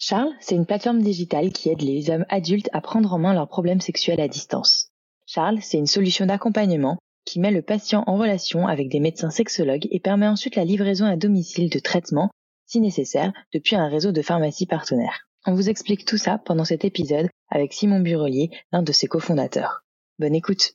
Charles, c'est une plateforme digitale qui aide les hommes adultes à prendre en main leurs problèmes sexuels à distance. Charles, c'est une solution d'accompagnement qui met le patient en relation avec des médecins sexologues et permet ensuite la livraison à domicile de traitements, si nécessaire, depuis un réseau de pharmacies partenaires. On vous explique tout ça pendant cet épisode avec Simon Burelier, l'un de ses cofondateurs. Bonne écoute.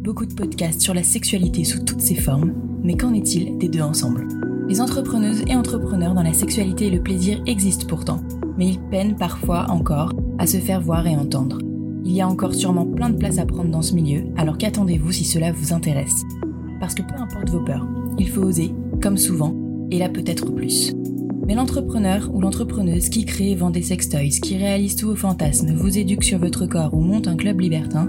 beaucoup de podcasts sur la sexualité sous toutes ses formes, mais qu'en est-il des deux ensemble? Les entrepreneuses et entrepreneurs dans la sexualité et le plaisir existent pourtant, mais ils peinent parfois encore à se faire voir et entendre. Il y a encore sûrement plein de place à prendre dans ce milieu, alors qu'attendez-vous si cela vous intéresse? Parce que peu importe vos peurs, il faut oser, comme souvent, et là peut-être plus. Mais l'entrepreneur ou l'entrepreneuse qui crée et vend des sextoys, qui réalise tous vos fantasmes, vous éduque sur votre corps ou monte un club libertin,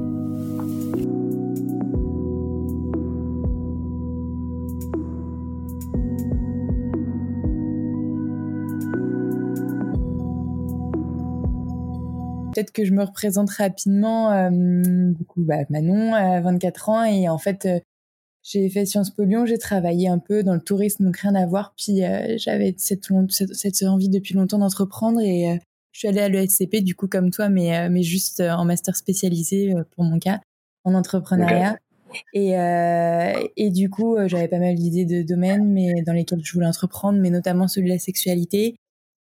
Peut-être que je me représente rapidement. Euh, du coup, bah, Manon, 24 ans, et en fait, euh, j'ai fait Sciences Po Lyon, j'ai travaillé un peu dans le tourisme, donc rien à voir. Puis euh, j'avais cette, cette, envie depuis longtemps d'entreprendre et je suis allée à l'ESCP, du coup, comme toi, mais, euh, mais juste euh, en master spécialisé, euh, pour mon cas, en entrepreneuriat. Et, euh, et du coup, j'avais pas mal d'idées de domaines mais dans lesquels je voulais entreprendre, mais notamment celui de la sexualité.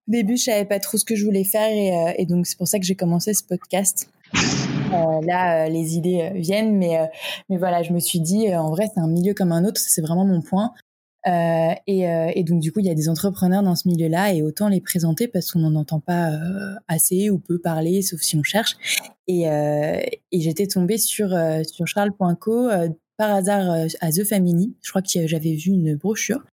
Au début, je savais pas trop ce que je voulais faire et, et donc c'est pour ça que j'ai commencé ce podcast. Euh, là, les idées viennent, mais, mais voilà, je me suis dit, en vrai, c'est un milieu comme un autre, c'est vraiment mon point. Euh, et, euh, et, donc du coup, il y a des entrepreneurs dans ce milieu-là et autant les présenter parce qu'on n'en entend pas euh, assez ou peu parler, sauf si on cherche. Et, euh, et j'étais tombée sur sur Charles.co par hasard à The Family. Je crois que j'avais vu une brochure.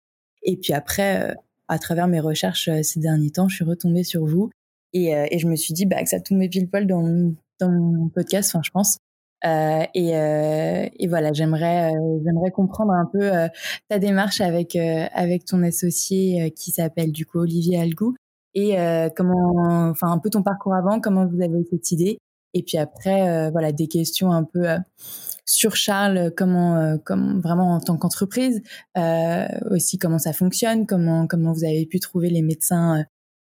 Et puis après, à travers mes recherches ces derniers temps, je suis retombée sur vous et, et je me suis dit bah, que ça tombait pile poil dans, dans mon podcast. Enfin, je pense. Euh, et, euh, et, voilà, j'aimerais euh, j'aimerais comprendre un peu euh, ta démarche avec avec ton associé qui s'appelle du coup Olivier Algou et comment enfin un peu ton parcours avant, comment vous avez eu cette idée et puis après voilà des questions un peu sur Charles, comment, comment vraiment en tant qu'entreprise, aussi comment ça fonctionne, comment comment vous avez pu trouver les médecins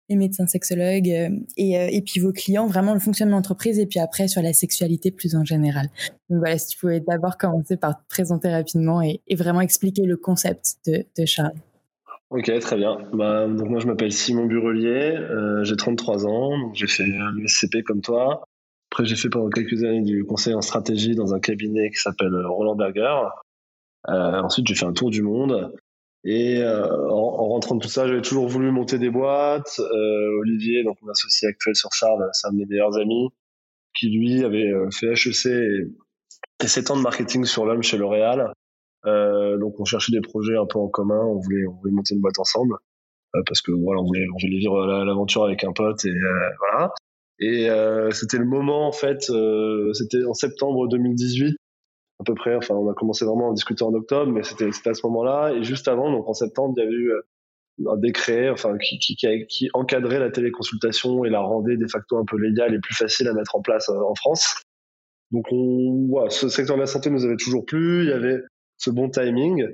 les médecins sexologues euh, et, euh, puis vos clients, vraiment le fonctionnement d'entreprise et puis après sur la sexualité plus en général. Donc voilà, si tu pouvais d'abord commencer par te présenter rapidement et, vraiment expliquer le concept de, de Charles. Ok, très bien. Bah, donc moi je m'appelle Simon Burelier, euh, j'ai 33 ans, j'ai fait l'USCP comme toi. Après j'ai fait pendant quelques années du conseil en stratégie dans un cabinet qui s'appelle Roland Berger. Euh, ensuite j'ai fait un tour du monde. Et euh, en, en, rentrant de tout ça, j'avais toujours voulu monter des boîtes. Euh, Olivier, donc mon associé actuel sur Charles, c'est un de mes meilleurs amis, qui lui avait euh, fait HEC et, et 7 ans de marketing sur l'homme chez L'Oréal. Euh, donc on cherchait des projets un peu en commun, on voulait, on voulait monter une boîte ensemble euh, parce que voilà, on voulait, on voulait vivre l'aventure avec un pote et euh, voilà. Et c'était le moment en fait, c'était en septembre 2018 à peu près. Enfin, on a commencé vraiment à discuter en octobre, mais c'était à ce moment-là. Et juste avant, donc en septembre, il y avait eu euh, un décret, enfin, qui, qui, qui, encadrait la téléconsultation et la rendait de facto un peu légale et plus facile à mettre en place euh, en France. Donc, on, voilà, ce secteur de la santé nous avait toujours plu. Il y avait ce bon timing.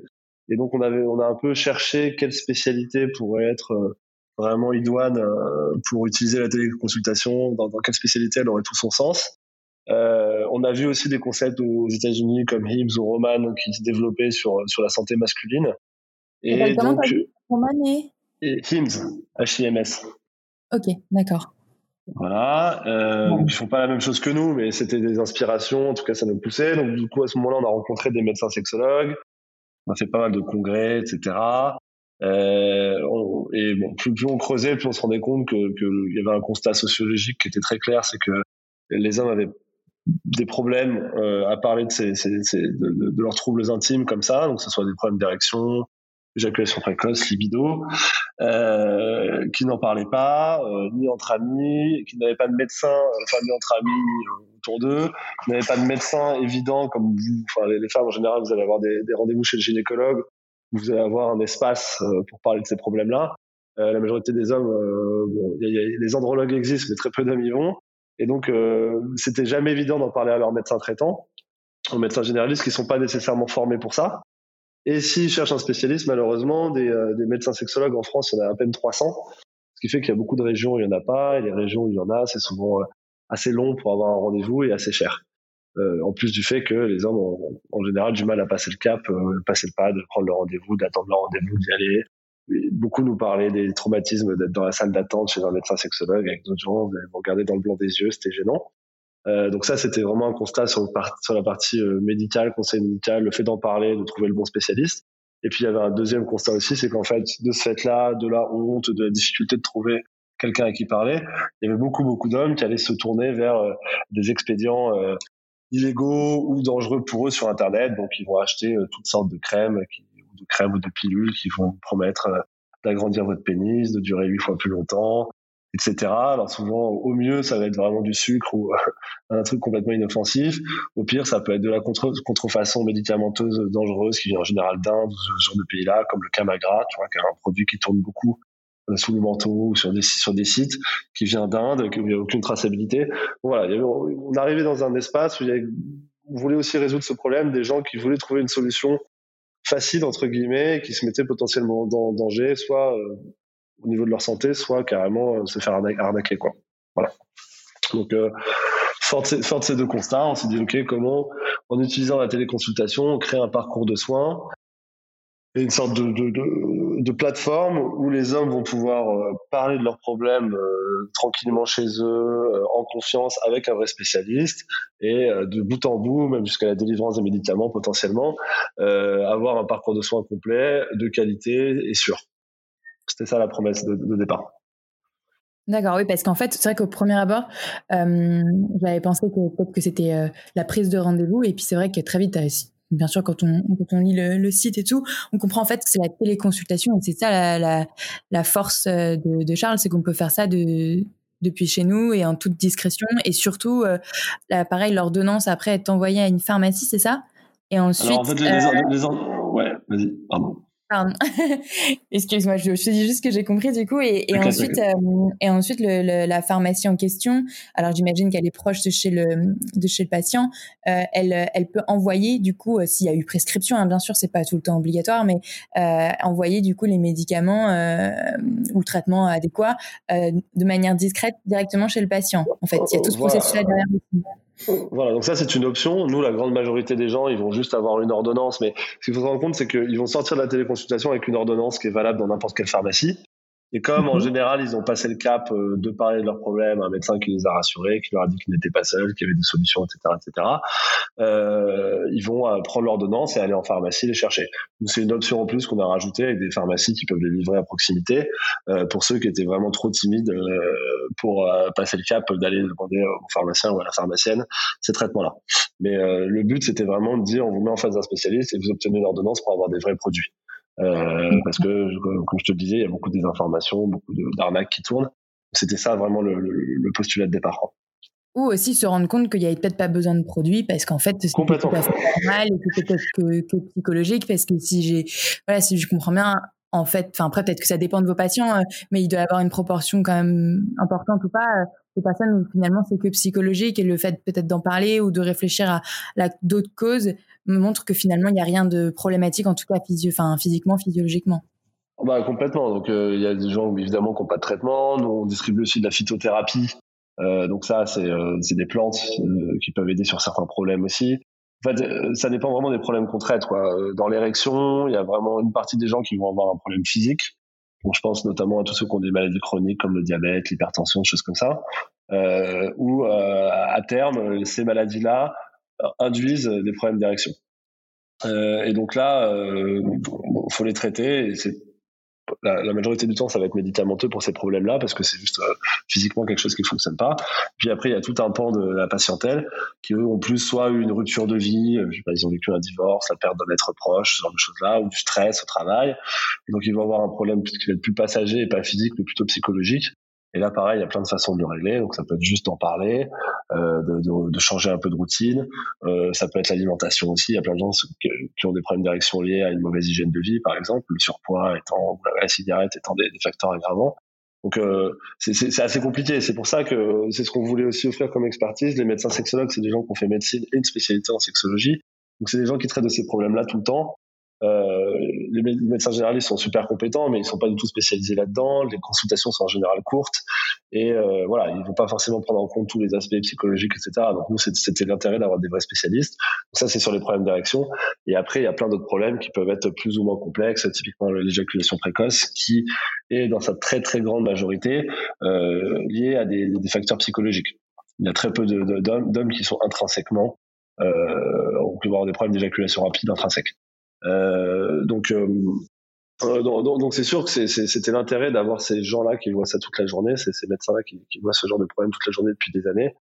Et donc, on avait, on a un peu cherché quelle spécialité pourrait être euh, vraiment idoine pour utiliser la téléconsultation, dans, dans quelle spécialité elle aurait tout son sens. Euh, on a vu aussi des concepts aux États-Unis comme Hims ou Roman qui se développaient sur sur la santé masculine. Et, donc Roman et... et Hims, H-I-M-S. Ok, d'accord. Voilà, euh, donc ils font pas la même chose que nous, mais c'était des inspirations. En tout cas, ça nous poussait. Donc du coup, à ce moment-là, on a rencontré des médecins sexologues. On a fait pas mal de congrès, etc. Euh, et bon, plus, on creusait, plus on se rendait compte que qu'il y avait un constat sociologique qui était très clair, c'est que les hommes avaient des problèmes euh, à parler de, ces, ces, de, de, leurs troubles intimes comme ça, donc que ce soit des problèmes d'érection, éjaculation précoce, libido, euh, qui n'en parlaient pas, euh, ni entre amis, qui n'avaient pas de médecin, enfin ni entre amis autour d'eux, qui n'avaient pas de médecin évident comme vous, enfin les, femmes en général, vous allez avoir des, des rendez-vous chez le gynécologue, vous allez avoir un espace euh, pour parler de ces problèmes-là. Euh, la majorité des hommes, bon, y a, y a, les andrologues existent, mais très peu d'hommes y vont. Et donc, euh, c'était jamais évident d'en parler à leur médecin traitant, aux médecins généralistes qui sont pas nécessairement formés pour ça. Et s'ils cherchent un spécialiste, malheureusement, des, euh, des, médecins sexologues en France, il y en a à peine 300. Ce qui fait qu'il y a beaucoup de régions où il n'y en a pas, et les régions où il y en a, c'est souvent euh, assez long pour avoir un rendez-vous et assez cher. Euh, en plus du fait que les hommes ont en général du mal à passer le cap, euh, passer le pas, de prendre le rendez-vous, d'attendre le rendez-vous, d'y aller. beaucoup nous parlaient des traumatismes d'être dans la salle d'attente chez un médecin sexologue avec d'autres gens, vous regarder dans le blanc des yeux, c'était gênant. Euh, donc ça, c'était vraiment un constat sur, sur la partie euh, médicale, conseil médical, le fait d'en parler, de trouver le bon spécialiste. Et puis il y avait un deuxième constat aussi, c'est qu'en fait, de ce fait-là, de la honte, de la difficulté de trouver quelqu'un à qui parler, il y avait beaucoup beaucoup d'hommes qui allaient se tourner vers euh, des expédients euh, illégaux ou dangereux pour eux sur Internet. Donc ils vont acheter toutes sortes de crèmes, qui, de crèmes ou de pilules qui vont promettre d'agrandir votre pénis, de durer huit fois plus longtemps, etc. Alors souvent, au mieux, ça va être vraiment du sucre ou un truc complètement inoffensif. Au pire, ça peut être de la contre contrefaçon médicamenteuse dangereuse qui vient en général d'Inde ou ce genre de pays-là, comme le Camagra, tu vois, qui est un produit qui tourne beaucoup euh, sous le manteau ou sur des, sur des sites, qui vient d'Inde, qui n'y a aucune traçabilité. Voilà, on arrivait dans un espace où il y avait, on voulait aussi résoudre ce problème des gens qui voulaient trouver une solution facile entre guillemets, qui se mettaient potentiellement en danger, soit euh, au niveau de leur santé, soit carrément euh, se faire arnaquer. Quoi. Voilà. Donc, euh, fort, de, de ces deux constats, on s'est dit, OK, comment, en utilisant la téléconsultation, on crée un parcours de soins et une sorte de, de, plateforme où les hommes vont pouvoir euh, parler de leurs problèmes euh, tranquillement chez eux, euh, en confiance, avec un vrai spécialiste, et de bout en bout, même jusqu'à la délivrance des médicaments potentiellement, avoir un parcours de soins complet, de qualité et sûr. C'était ça la promesse de, départ. D'accord, oui, parce qu'en fait, c'est vrai qu'au premier abord, j'avais pensé que que c'était la prise de rendez-vous, et puis c'est vrai que très vite, bien sûr, quand on, quand on lit le, site et tout, on comprend en fait que c'est la téléconsultation, et c'est ça la, la, la force euh, de, de Charles, c'est qu'on peut faire ça de, depuis chez nous et en toute discrétion, et surtout, euh, pareil, l'ordonnance après est envoyée à une pharmacie, c'est ça? Et ensuite... Alors, en fait, les, les, ouais, vas-y, pardon. Excuse-moi, je, je, te dis juste ce que j'ai compris du coup. Et, et ensuite, euh, et ensuite le, la pharmacie en question, alors j'imagine qu'elle est proche de chez le, de chez le patient, euh, elle, elle peut envoyer du coup, euh, s'il y a eu prescription, hein, bien sûr, c'est pas tout le temps obligatoire, mais envoyer du coup les médicaments ou le traitement adéquat de manière discrète directement chez le patient. En fait, il y a tout ce processus-là derrière. Voilà, donc ça c'est une option. Nous, la grande majorité des gens, ils vont juste avoir une ordonnance, mais ce qu'il faut se rendre compte, c'est qu'ils vont sortir de la téléconsultation avec une ordonnance qui est valable dans n'importe quelle pharmacie. Et comme en mhm. général, ils ont passé le cap euh, de parler de leurs problèmes, un médecin qui les a rassurés, qui leur a dit qu'ils n'étaient pas seuls, qu'il y avait des solutions, etc., etc., euh, ils vont euh, prendre l'ordonnance et aller en pharmacie les chercher. C'est une option en plus qu'on a rajoutée avec des pharmacies qui peuvent les livrer à proximité euh, pour ceux qui étaient vraiment trop timides euh, pour passer le cap d'aller demander au pharmacien ou à la pharmacienne ces traitements-là. Mais le but, c'était vraiment de dire on vous met en face d'un spécialiste et vous obtenez une ordonnance pour avoir des vrais produits. Euh, parce que, comme je te le disais, il y a beaucoup de désinformations, beaucoup d'arnaques qui tournent. C'était ça vraiment le, le, postulat de départ. Ou aussi se rendre compte qu'il n'y avait peut-être pas besoin de produits parce qu'en fait, c'est fait normal et que peut-être que, que, psychologique parce que si j'ai, voilà, si je comprends bien, en fait, enfin après peut-être que ça dépend de vos patients, euh, mais il doit y avoir une proportion quand même importante ou pas euh, de personnes où finalement c'est que psychologique et le fait peut-être d'en parler ou de réfléchir à, à d'autres causes me montre que finalement, il n'y a rien de problématique, en tout cas physio physiquement, physiologiquement. Bah, complètement. Donc, euh, il y a des gens, évidemment, qui n'ont pas de traitement. Nous, on distribue aussi de la phytothérapie. Euh, donc ça, c'est euh, des plantes euh, qui peuvent aider sur certains problèmes aussi. En fait, ça dépend vraiment des problèmes qu'on traite. Quoi. Dans l'érection, il y a vraiment une partie des gens qui vont avoir un problème physique. Donc je pense notamment à tous ceux qui ont des maladies chroniques comme le diabète, l'hypertension, choses comme ça, euh, à terme ces maladies-là induisent des problèmes d'érection. Euh, et donc là, il faut les traiter. La, majorité du temps, ça va être médicamenteux pour ces problèmes-là parce que c'est juste euh, physiquement quelque chose qui ne fonctionne pas. Puis après, il y a tout un pan de la patientèle qui eux ont plus soit eu une rupture de vie, euh, ils ont vécu un divorce, la perte d'un être proche, ce genre de choses-là, ou du stress au travail. Et donc ils vont avoir un problème qui va être plus passager et pas physique, mais plutôt psychologique. Et là, pareil, il y a plein de façons de le régler. Donc, ça peut être juste en parler, euh, de, de, de, changer un peu de routine. Euh, ça peut être l'alimentation aussi. Il y a plein de gens qui, ont des problèmes d'érection liés à une mauvaise hygiène de vie, par exemple, le surpoids étant, la cigarette étant des, des facteurs aggravants. Donc, euh, c'est assez compliqué. C'est pour ça que c'est ce qu'on voulait aussi offrir comme expertise. Les médecins sexologues, c'est des gens qui ont fait médecine et une spécialité en sexologie. Donc, c'est des gens qui traitent de ces problèmes-là tout le temps. Euh, les médecins généralistes sont super compétents, mais ils sont pas du tout spécialisés là-dedans. Les consultations sont en général courtes et euh, voilà, ils vont pas forcément prendre en compte tous les aspects psychologiques, etc. Donc nous, c'était l'intérêt d'avoir des vrais spécialistes. Donc ça, c'est sur les problèmes d'érection. Et après, il y a plein d'autres problèmes qui peuvent être plus ou moins complexes, typiquement l'éjaculation précoce, qui est dans sa très très grande majorité euh, liée à des, facteurs psychologiques. Il y a très peu d'hommes qui sont intrinsèquement euh, on peut avoir des problèmes d'éjaculation rapide intrinsèques. Euh, donc euh, euh, donc c'est sûr que c'était l'intérêt d'avoir ces gens-là qui voient ça toute la journée, ces, médecins-là qui, voient ce genre de problème toute la journée depuis des années.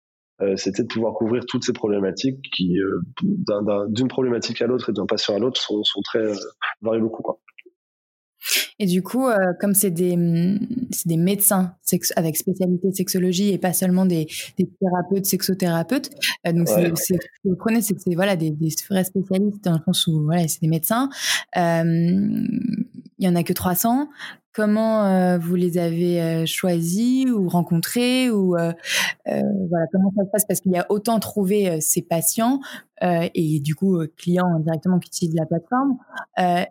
Euh, c'était de pouvoir couvrir toutes ces problématiques qui, euh, d'une problématique à l'autre et d'un patient à l'autre, sont, sont, très euh, varient beaucoup. Quoi. Et du coup, euh, comme c'est des, mm, des médecins avec spécialité sexologie et pas seulement des, des thérapeutes, sexothérapeutes, euh, donc ouais. c'est, ce que vous prenez, c'est que c'est voilà, des, des, vrais spécialistes dans le sens où voilà, c'est des médecins. Euh, il y en a que 300 comment euh, vous les avez euh, choisis ou rencontrés ou euh, voilà comment ça se passe? Parce qu'il y a autant trouvé ces patients et du coup clients directement qui utilisent la plateforme et,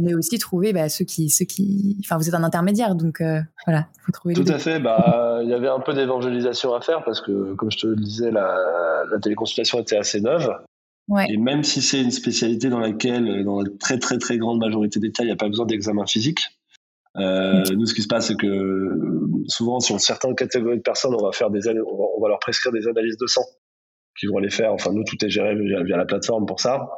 mais aussi trouver bah, ceux qui ceux qui enfin vous êtes un intermédiaire donc voilà faut trouver tout à fait. Bah il y avait un peu d'évangélisation à faire parce que comme je te le disais la, la téléconsultation était assez neuve. Ouais. Et même si c'est une spécialité dans laquelle, dans la très très très grande majorité des cas, il n'y a pas besoin d'examen physique, euh, nous, ce qui se passe, c'est que souvent, sur certaines catégories de personnes, on va faire des, on va, leur prescrire des analyses de sang qui vont les faire. Enfin, nous, tout est géré via, la plateforme pour ça.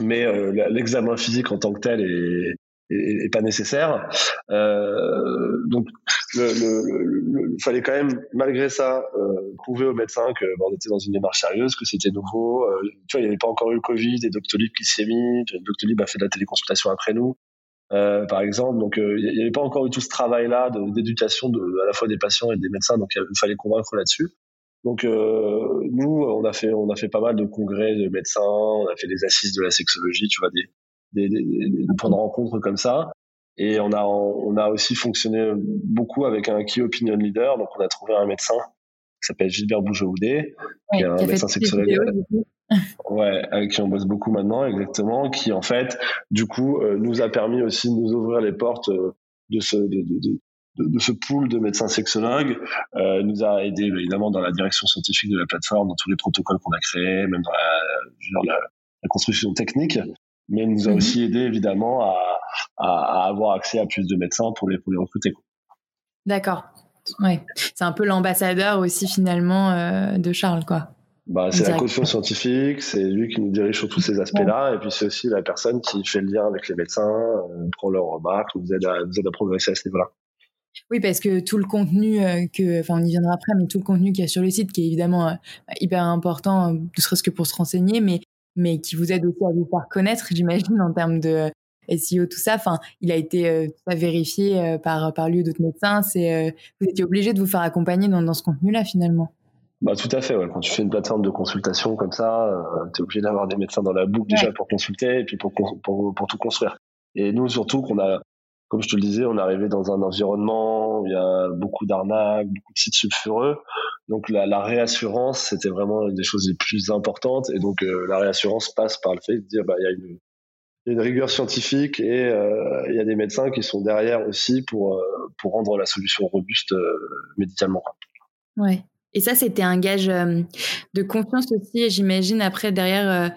Mais euh, l'examen physique en tant que tel est, est, pas nécessaire. Euh, donc, il fallait quand même, malgré ça, euh, prouver aux médecins que bon, on était dans une démarche sérieuse, que c'était nouveau. Euh, tu vois, il n'y avait pas encore eu le Covid et Doctolib qui s'est mis. Doctolib a fait de la téléconsultation après nous. Euh, par exemple. Donc, euh, il n'y avait pas encore eu tout ce travail-là d'éducation de, à la fois des patients et des médecins. Donc, il fallait convaincre là-dessus. Donc, euh, nous, on a fait, on a fait pas mal de congrès de médecins. On a fait des assises de la sexologie, tu vois, des, des, des, des points de rencontre comme ça. Et on a, on a aussi fonctionné beaucoup avec un key opinion leader. Donc, on a trouvé un médecin qui s'appelle Gilbert Bougeaudé, ouais, qui est un médecin sexologue ouais, avec qui on bosse beaucoup maintenant, exactement, qui en fait, du coup, euh, nous a permis aussi de nous ouvrir les portes euh, de ce de, de, de, de, ce pool de médecins sexologues, euh, nous a aidé évidemment dans la direction scientifique de la plateforme, dans tous les protocoles qu'on a créés, même dans la, la, la, construction technique, mais nous a mhm. aussi aidé évidemment à, à, à, avoir accès à plus de médecins pour les, pour les recruter. D'accord. Ouais. C'est un peu l'ambassadeur aussi finalement euh, de Charles, quoi. Bah, c'est la caution scientifique, c'est lui qui nous dirige sur tous ces aspects-là, et puis c'est aussi la personne qui fait le lien avec les médecins, euh, prend leurs remarques, nous aide, à, nous aide à progresser à ce niveau-là. Oui, parce que tout le contenu euh, que, enfin, on y viendra après, mais tout le contenu qu'il y a sur le site, qui est évidemment euh, hyper important, ne serait-ce que pour se renseigner, mais, mais qui vous aide aussi à vous faire connaître, j'imagine, en termes de SEO, tout ça. Enfin, il a été vérifié par, par lui ou d'autres médecins. C'est, vous étiez obligé de vous faire accompagner dans, dans ce contenu-là, finalement. Bah, tout à fait. Ouais. Quand tu fais une plateforme de consultation comme ça, euh, tu es obligé d'avoir des médecins dans la boucle déjà pour consulter et puis pour, pour, pour tout construire. Et nous, surtout, qu'on a, comme je te le disais, on est arrivé dans un environnement où il y a beaucoup d'arnaques, beaucoup de sites sulfureux. Donc la, la réassurance, c'était vraiment une des choses les plus importantes. Et donc euh, la réassurance passe par le fait de dire, bah, il y a une, une rigueur scientifique et euh, il y a des médecins qui sont derrière aussi pour, euh, pour rendre la solution robuste euh, médicalement. Ouais. Et ça, c'était un gage euh, de confiance aussi, j'imagine, après, derrière, euh,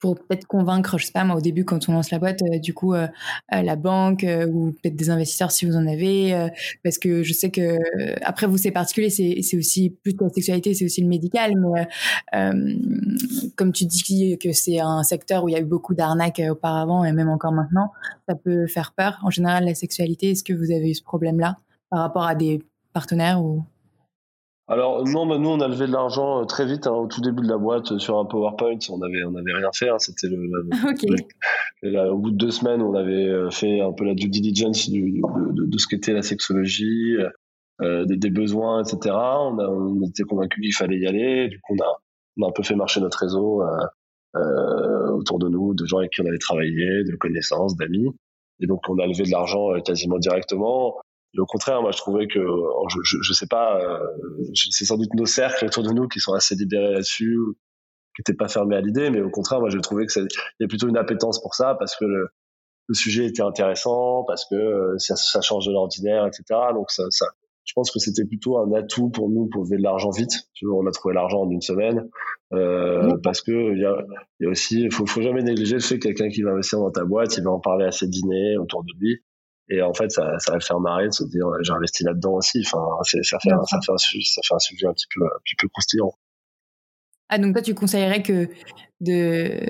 pour peut-être convaincre, je sais pas, moi, au début, quand on lance la boîte, euh, du coup, la banque ou peut-être des investisseurs si vous en avez, parce que je sais que, après, vous, c'est particulier, c'est aussi plus que la sexualité, c'est aussi le médical, mais comme tu dis que c'est un secteur où il y a eu beaucoup d'arnaques auparavant et même encore maintenant, ça peut faire peur. En général, la sexualité, est-ce que vous avez eu ce problème-là par rapport à des partenaires ou alors non, bah, nous on a levé de l'argent euh, très vite hein, au tout début de la boîte euh, sur un PowerPoint. On avait on avait rien fait. Hein, C'était le, au bout de deux semaines, on avait euh, fait un peu la due diligence du, de, de, ce qu'était la sexologie, euh, des, des, besoins, etc. On, a, on était convaincus qu'il fallait y aller. Du coup, on a on a un peu fait marcher notre réseau euh, autour de nous, de gens avec qui on avait travaillé, de connaissances, d'amis. Et donc on a levé de l'argent quasiment directement. Et au contraire, moi, je trouvais que, je, je, je sais pas, euh, c'est sans doute nos cercles autour de nous qui sont assez libérés là-dessus, qui n'étaient pas fermés à l'idée, mais au contraire, moi, je trouvais que il y a plutôt une appétence pour ça parce que le, le sujet était intéressant, parce que euh, ça, ça change de l'ordinaire, etc. Donc ça, ça, je pense que c'était plutôt un atout pour nous pour lever de l'argent vite. Tu vois, on a trouvé l'argent en une semaine euh, parce que il y a, y a, aussi, faut, faut jamais négliger le fait que quelqu'un qui va investir dans ta boîte, il va en parler à ses dîners autour de lui. Et en fait, ça, ça va le faire marrer de se dire, j'ai investi là-dedans aussi. Enfin, c'est, ça, fait, ça, fait un, ça fait un sujet un petit peu, un petit peu croustillant. Ah, donc toi, tu conseillerais que de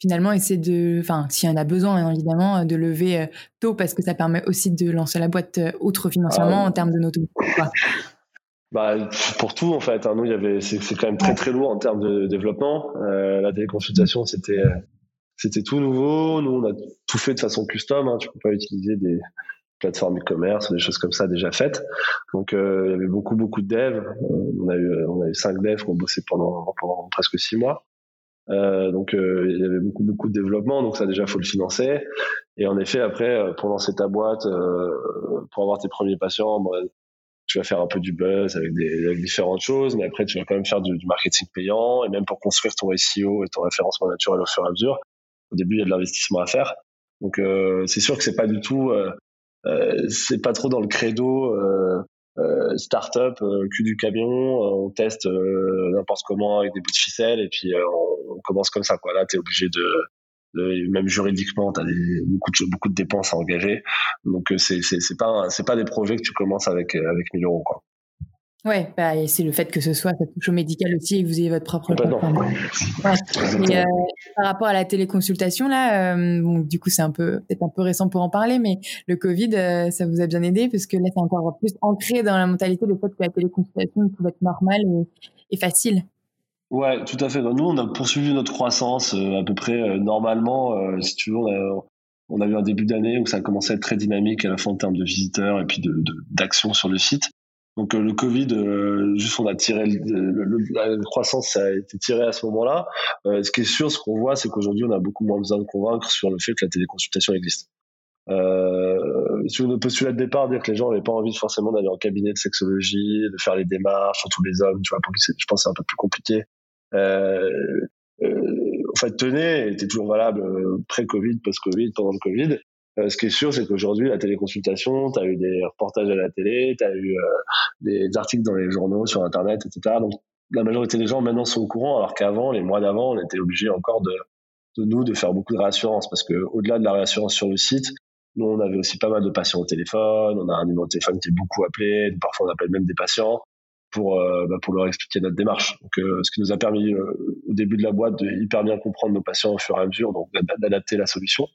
finalement essayer de, enfin, s'il y en a besoin, hein, évidemment, de lever euh, tôt parce que ça permet aussi de lancer la boîte euh, outre financièrement ah en termes de notes. Bah, pour tout en fait. Hein. Nous, il y avait, c'est, quand même très très lourd en termes de développement. Euh, la téléconsultation, c'était euh, c'était tout nouveau. Nous, on a tout fait de façon custom. Hein. Tu peux pas utiliser des plateformes e-commerce, des choses comme ça déjà faites. Donc, euh, il y avait beaucoup, beaucoup de devs. On a eu, on a eu cinq devs qui ont bossé pendant, pendant presque six mois. Euh, donc, euh, il y avait beaucoup, beaucoup de développement. Donc, ça, déjà, faut le financer. Et en effet, après, euh, pour lancer ta boîte, euh, pour avoir tes premiers patients, tu vas faire un peu du buzz avec, des, avec différentes choses, mais après, tu vas quand même faire du, du marketing payant. Et même pour construire ton SEO et ton référencement naturel au fur et à mesure, au début, il y a de l'investissement à faire. Donc, euh, c'est sûr que c'est pas du tout, euh, euh c'est pas trop dans le credo euh, euh startup, cul du camion. on teste n'importe comment avec des bouts de ficelle et puis on, on, commence comme ça. Quoi. Là, t'es obligé de, de, même juridiquement, t'as des, beaucoup de beaucoup de dépenses à engager. Donc, c'est c'est pas c'est pas des projets que tu commences avec avec 1000 euros. Quoi. Ouais, bah, c'est le fait que ce soit ça touche au médical aussi et que vous ayez votre propre plateforme. Ouais. euh, par rapport à la téléconsultation là, euh, bon, du coup c'est un peu peut-être un peu récent pour en parler, mais le Covid, euh, ça vous a bien aidé parce que là c'est encore plus ancré dans la mentalité le fait que la téléconsultation pouvait être normale et, et facile. Ouais, tout à fait. Nous, on a poursuivi notre croissance euh, à peu près euh, normalement. Euh, si tu veux, on a, on a eu un début d'année où ça a commencé à être très dynamique à la fois en termes de visiteurs et puis de d'actions sur le site. Donc euh, le Covid, euh, juste on a tiré le, la croissance, ça a été tiré à ce moment-là. Euh, ce qui est sûr, ce qu'on voit, c'est qu'aujourd'hui on a beaucoup moins besoin de convaincre sur le fait que la téléconsultation existe. Euh, sur le postulat de départ, dire que les gens n'avaient pas envie forcément d'aller en cabinet de sexologie, de faire les démarches, surtout les hommes, tu vois, pour je pense c'est un peu plus compliqué. Euh, euh, en fait, tenez, était toujours valable pré-Covid, post-Covid, pendant le Covid. Euh, ce qui est sûr, c'est qu'aujourd'hui, la téléconsultation, tu as eu des reportages à la télé, tu as eu euh, des articles dans les journaux, sur Internet, etc. Donc, la majorité des gens maintenant sont au courant, alors qu'avant, les mois d'avant, on était obligé encore de, de nous de faire beaucoup de réassurance, parce que au-delà de la réassurance sur le site, nous, on avait aussi pas mal de patients au téléphone, on a un numéro de téléphone qui est beaucoup appelé, parfois on appelle même des patients pour euh, bah, pour leur expliquer notre démarche. Donc, ce qui nous a permis au début de la boîte de hyper bien comprendre nos patients au fur et à mesure, donc d'adapter la solution.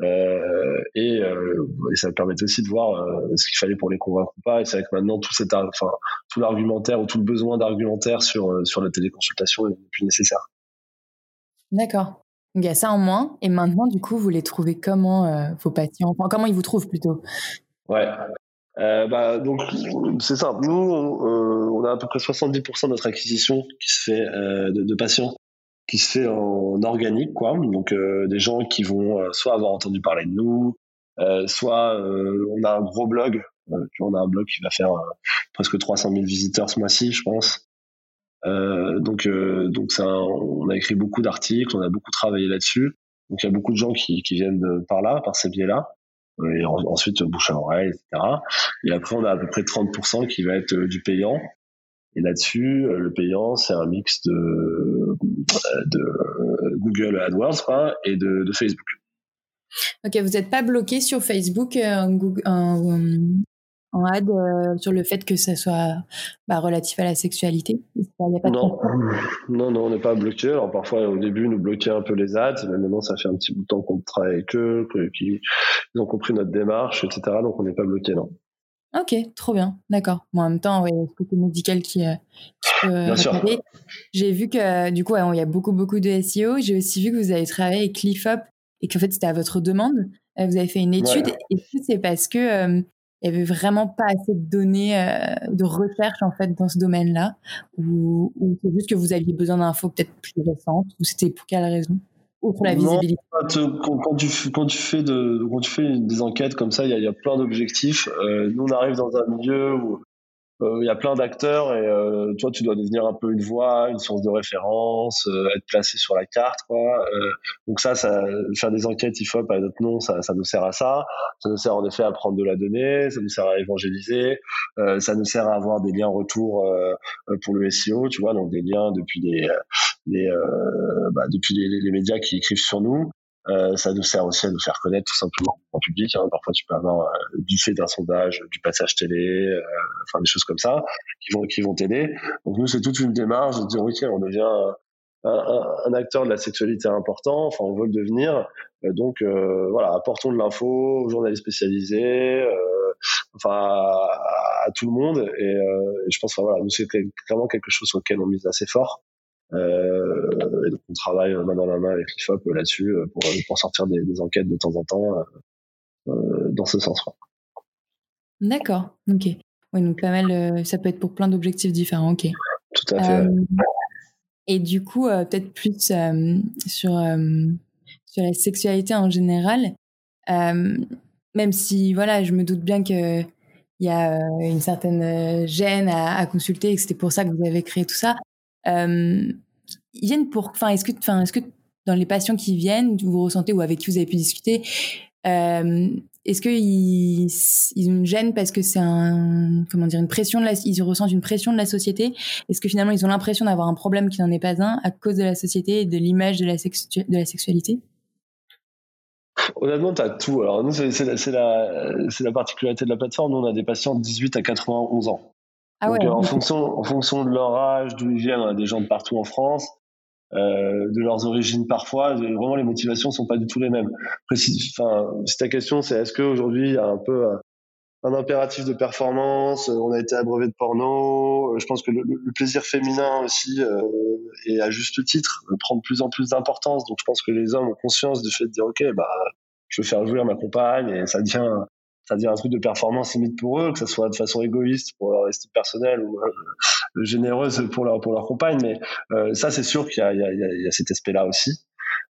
Euh, et, euh, et, ça permettait aussi de voir euh, ce qu'il fallait pour les convaincre ou pas. Et c'est vrai que maintenant tout cet, enfin tout l'argumentaire ou tout le besoin d'argumentaire sur sur la téléconsultation est plus nécessaire. D'accord. Il y a ça en moins. Et maintenant, du coup, vous les trouvez comment vos patients? Enfin, Comment ils vous trouvent plutôt? Ouais. Bah, donc c'est simple. Nous, on, on, a à peu près 70% de notre acquisition qui se fait de, de, patients qui se fait en organique, quoi. Donc euh, des gens qui vont euh, soit avoir entendu parler de nous, euh, soit on a un gros blog. on a un blog qui va faire presque 300 000 visiteurs ce mois-ci, je pense. donc donc ça, on a écrit beaucoup d'articles, on a beaucoup travaillé là-dessus. Donc il y a beaucoup de gens qui, qui viennent de, par là, par ces biais-là. Et ensuite bouche à oreille, etc. Et après on a à peu près 30% qui va être du payant. Et là-dessus, le payant, c'est un mix de, de Google AdWords quoi, et de, de Facebook. Ok, vous n'êtes pas bloqué sur Facebook en, Google, en ad euh, sur le fait que ça soit bah, relatif à la sexualité? Non. non, non, on n'est pas bloqué. Alors parfois, au début, nous bloquaient un peu les ads, mais maintenant, ça fait un petit bout de temps qu'on travaille avec eux, qu'ils ont compris notre démarche, etc. Donc, on n'est pas bloqué, non. Ok, trop bien, d'accord. en même temps, ouais, le côté médical qui, euh, peut bien sûr. J'ai vu que du coup, il y a beaucoup, beaucoup de SEO. J'ai aussi vu que vous avez travaillé avec CliffUp et qu'en fait, c'était à votre demande. Euh, vous avez fait une étude. Et c'est parce que il y avait vraiment pas assez de données euh, de recherche en fait dans ce domaine-là? Ou, ou c'est juste que vous aviez besoin d'infos peut-être plus récentes? Ou c'était pour quelle raison? Outre la visibilité. quand, tu, quand, tu, fais de, quand tu fais des enquêtes comme ça il y a, y a plein d'objectifs. Euh, nous on arrive dans un milieu où il y a plein d'acteurs et euh, toi tu dois devenir un peu une voix, une source de référence, euh, être placé sur la carte quoi. donc ça, ça, faire des enquêtes IFOP à notre nom, ça, ça nous sert à ça. Ça nous sert en effet à prendre de la donnée, ça nous sert à évangéliser, ça nous sert à avoir des liens retour pour le SEO, tu vois, donc des liens depuis les, les bah, depuis les, les médias qui écrivent sur nous. Euh, ça nous sert aussi à nous faire connaître tout simplement en public. Hein. Parfois, tu peux avoir euh, du fait d'un sondage, du passage télé, euh, enfin des choses comme ça qui vont qui vont t'aider. Donc nous, c'est toute une démarche de dire ok, on devient un, un, acteur de la sexualité important. Enfin, on veut le devenir. donc voilà, apportons de l'info aux journalistes spécialisés. enfin à, tout le monde et, et je pense enfin, voilà nous c'est clairement quelque chose sur lequel on mise assez fort euh, et donc on travaille main dans la main avec l'IFOP là-dessus euh, pour, pour sortir des, des, enquêtes de temps en temps euh, dans ce sens-là. D'accord, ok. Oui, donc pas mal, ça peut être pour plein d'objectifs différents, ok. Tout à fait. Et du coup, peut-être plus sur, sur la sexualité en général, même si, voilà, je me doute bien que il y a une certaine gêne à, à consulter et que c'était pour ça que vous avez créé tout ça. Ils viennent pour, enfin, est-ce que, enfin, est-ce que dans les patients qui viennent, vous ressentez ou avec qui vous avez pu discuter, euh, est-ce qu'ils ils ont une gêne parce que c'est un comment dire une pression de la, ils ressentent une pression de la société? Est-ce que finalement ils ont l'impression d'avoir un problème qui n'en est pas un à cause de la société et de l'image de la de la sexualité? Honnêtement, tu as tout. Alors nous, c'est la, la particularité de la plateforme. Nous, on a des patients de 18 à 91 ans. Ah Donc, euh, en, fonction, en fonction de leur âge, d'où ils viennent, on a des gens de partout en France, euh, de leurs origines parfois. Vraiment, les motivations sont pas du tout les mêmes. Après, si, enfin, si ta question, c'est est-ce qu'aujourd'hui, il y a un peu euh, un impératif de performance, on a été abreuvé de porno, je pense que le, plaisir féminin aussi, euh, et à juste titre, prend de plus en plus d'importance. Donc je pense que les hommes ont conscience du fait de dire, ok, bah, je veux faire jouir ma compagne, et ça devient devient un truc de performance limite pour eux, que ce soit de façon égoïste pour leur estime personnelle ou euh, généreuse pour leur pour leur compagne. Mais euh, ça, c'est sûr qu'il y a, y, y a cet aspect-là aussi.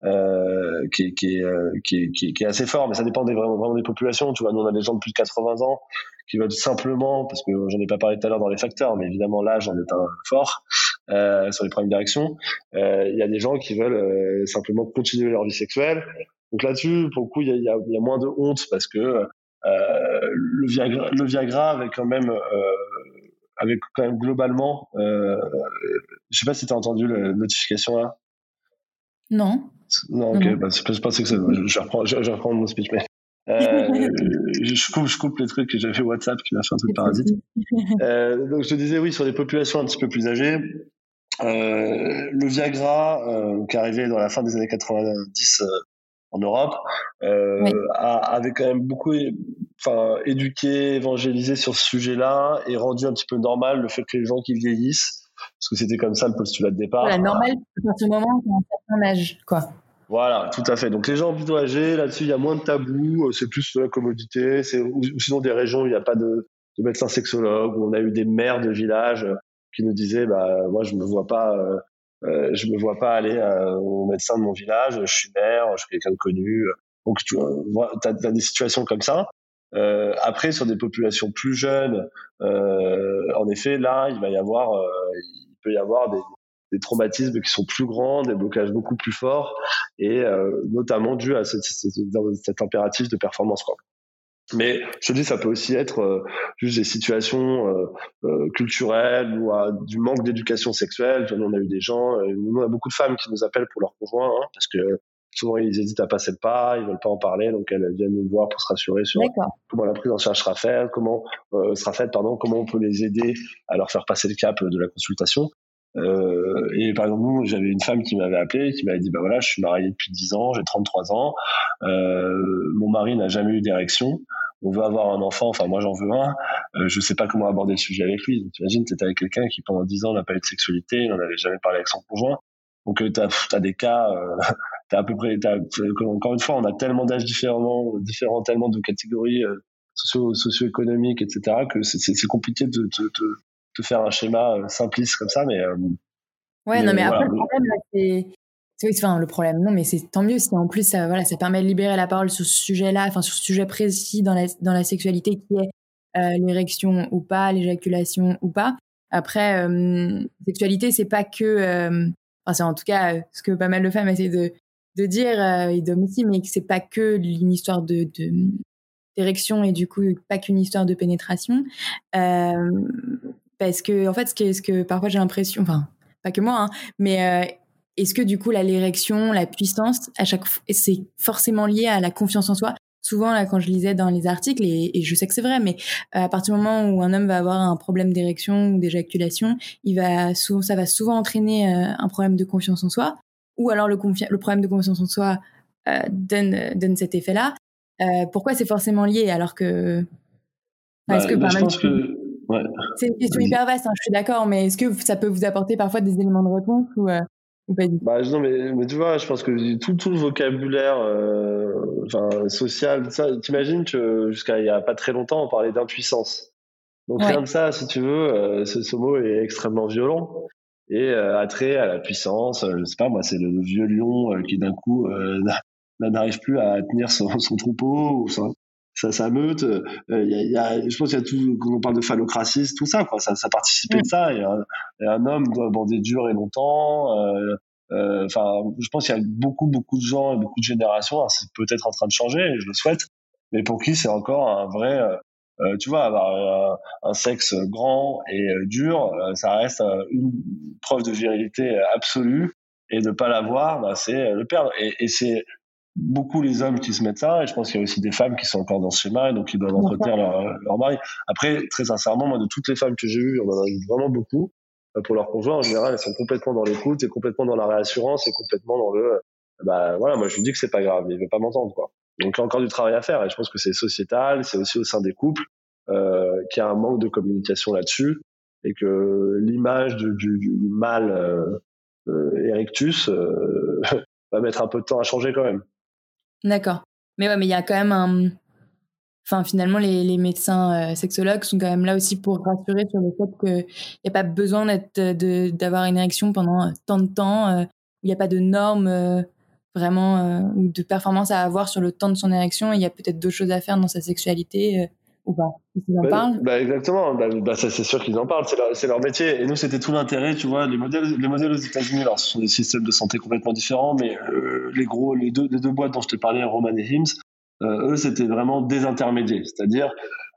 Euh, qui, qui, euh, qui, qui, qui, est assez fort, mais ça dépend vraiment, vraiment des populations. Tu vois, nous on a des gens de plus de 80 ans qui veulent simplement, parce que j'en ai pas parlé tout à l'heure dans les facteurs, mais évidemment l'âge en est un fort euh, sur les problèmes d'érection. Euh, il y a des gens qui veulent simplement continuer leur vie sexuelle. Donc là-dessus, pour le coup, il y a, y, y a, moins de honte parce que euh, le Viagra, le Viagra avait quand même euh, avec quand même globalement, euh, je sais pas si tu as entendu la notification là. Non. Non, ok, bah, je pensais que ça, je, reprends, je, je reprends mon speech, mais euh, je, coupe, je coupe les trucs que j'avais fait WhatsApp qui m'a fait un truc parasite. Euh, donc je te disais oui sur les populations un petit peu plus âgées, le Viagra qui est arrivé dans la fin des années 90 en Europe, euh, avait quand même beaucoup enfin, éduqué, évangélisé sur ce sujet-là et rendu un petit peu normal le fait que les gens qui vieillissent, parce que c'était comme ça le postulat de départ. Voilà, normal à partir du moment où un certain âge, quoi. Voilà, tout à fait. Donc les gens plutôt âgés, là-dessus, il y a moins de tabous, euh, c'est plus de la commodité, c'est ou, sinon des régions où il n'y a pas de, de médecins sexologues, où on a eu des maires de villages qui nous disaient, bah moi je me vois pas euh, euh, je me vois pas aller euh, au médecin de mon village, je suis maire, je suis quelqu'un de connu. Donc tu vois, as, as des situations comme ça. Euh, après, sur des populations plus jeunes, euh, en effet, là, il va y avoir, euh, il peut y avoir des, des, traumatismes qui sont plus grands, des blocages beaucoup plus forts, et notamment dû à cet, cet, cet impératif de performance. Quoi. Mais je te dis, ça peut aussi être euh, juste des situations euh, euh, culturelles ou du manque d'éducation sexuelle. On a eu des gens, on a beaucoup de femmes qui nous appellent pour leur conjoint, hein, parce que souvent ils hésitent à passer le pas, ils veulent pas en parler, donc elles viennent nous voir pour se rassurer sur comment la prise en charge sera faite, comment sera faite, pardon, comment on peut les aider à leur faire passer le cap de la consultation. Euh, et par exemple, nous, j'avais une femme qui m'avait appelé, qui m'avait dit, bah voilà, je suis marié depuis 10 ans, j'ai 33 ans, euh, mon mari n'a jamais eu d'érection, on veut avoir un enfant, enfin moi j'en veux un, euh, je sais pas comment aborder le sujet avec lui. Donc imagines, tu avec quelqu'un qui pendant 10 ans n'a pas eu de sexualité, il n'en avait jamais parlé avec son conjoint. Donc euh, tu as, des cas, euh, as à peu près, encore une fois, on a tellement d'âges différents, différents, tellement de catégories euh, socio, socio-économiques, etc., que c'est compliqué de, de, de, de, faire un schéma euh, simpliste comme ça, mais... ouais, non, mais après, le problème, c'est enfin, le problème, non, mais c'est tant mieux si en plus ça, voilà, ça permet de libérer la parole sur ce sujet-là, enfin sur ce sujet précis dans la, dans la sexualité qui est euh, l'érection ou pas, l'éjaculation ou pas. Après, euh, sexualité, c'est pas que, euh, enfin c'est en tout cas euh, ce que pas mal de femmes essaient de, de dire euh, et d'hommes aussi, mais c'est pas que une histoire de d'érection et du coup pas qu'une histoire de pénétration, parce que en fait ce que, ce que parfois j'ai l'impression, enfin pas que moi, hein, mais est-ce que du coup, l'érection, la puissance, à chaque c'est forcément lié à la confiance en soi? Souvent, là, quand je lisais dans les articles, et, je sais que c'est vrai, mais euh, à partir du moment où un homme va avoir un problème d'érection ou d'éjaculation, il va souvent, ça va souvent entraîner euh, un problème de confiance en soi, ou alors le, le problème de confiance en soi euh, donne, donne cet effet-là. pourquoi c'est forcément lié alors que bah, que, bah, je pense que c'est une question hyper vaste, hein, je suis d'accord, mais est-ce que ça peut vous apporter parfois des éléments de réponse ou bah, non, mais, mais tu vois, je pense que tout, tout le vocabulaire euh, enfin, social, ça, t'imagines que jusqu'à il y a pas très longtemps, on parlait d'impuissance. Donc rien de ça, si tu veux, euh, ce, ce, mot est extrêmement violent et euh, attrait à la puissance. Euh, je sais pas, moi, c'est le vieux lion euh, qui d'un coup n'arrive plus à tenir son, son troupeau ou ça ça, ça meute. Il y, y, a, je pense qu'il y a tout, quand on parle de phallocratie, tout ça, quoi. Ça, ça participait de ça. Et un, et un, homme doit bander dur et longtemps. Enfin, euh, je pense qu'il y a beaucoup, beaucoup de gens et beaucoup de générations. C'est peut-être en train de changer, et je le souhaite. Mais pour qui c'est encore un vrai, euh, tu vois, avoir un, sexe grand et dur, ça reste une preuve de virilité absolue. Et de pas l'avoir, bah, c'est le perdre. Et, et c'est beaucoup les hommes qui se mettent ça, et je pense qu'il y a aussi des femmes qui sont encore dans ce schéma, et donc ils doivent entretenir leur, leur mari. Après, très sincèrement, moi, de toutes les femmes que j'ai vues, on en a eu vraiment beaucoup, euh, pour leur conjoint, en général, elles sont complètement dans l'écoute, et complètement dans la réassurance, et complètement dans le, bah voilà, moi je lui dis que c'est pas grave, il veut pas m'entendre, quoi. Donc il y a encore du travail à faire, et je pense que c'est sociétal, c'est aussi au sein des couples, euh, qu'il y a un manque de communication là-dessus, et que l'image du, du, du, mal euh, euh, erectus euh, va mettre un peu de temps à changer quand même. D'accord. Mais ouais, mais il y a quand même un. Enfin, finalement, les, les médecins euh, sexologues sont quand même là aussi pour rassurer sur le fait qu'il n'y a pas besoin d'avoir une érection pendant tant de temps, euh, il n'y a pas de normes euh, vraiment ou de performance à avoir sur le temps de son érection. Il y a peut-être d'autres choses à faire dans sa sexualité ou pas Ils en bah, parlent bah Exactement, bah, c'est sûr qu'ils en parlent, c'est leur, leur, métier. Et nous, c'était tout l'intérêt, tu vois, les modèles, les modèles aux États-Unis, alors ce sont des systèmes de santé complètement différents, mais euh, les gros, les deux, les deux boîtes dont je te parlais, Roman et Hims, euh, eux, c'était vraiment désintermédiés. C'est-à-dire,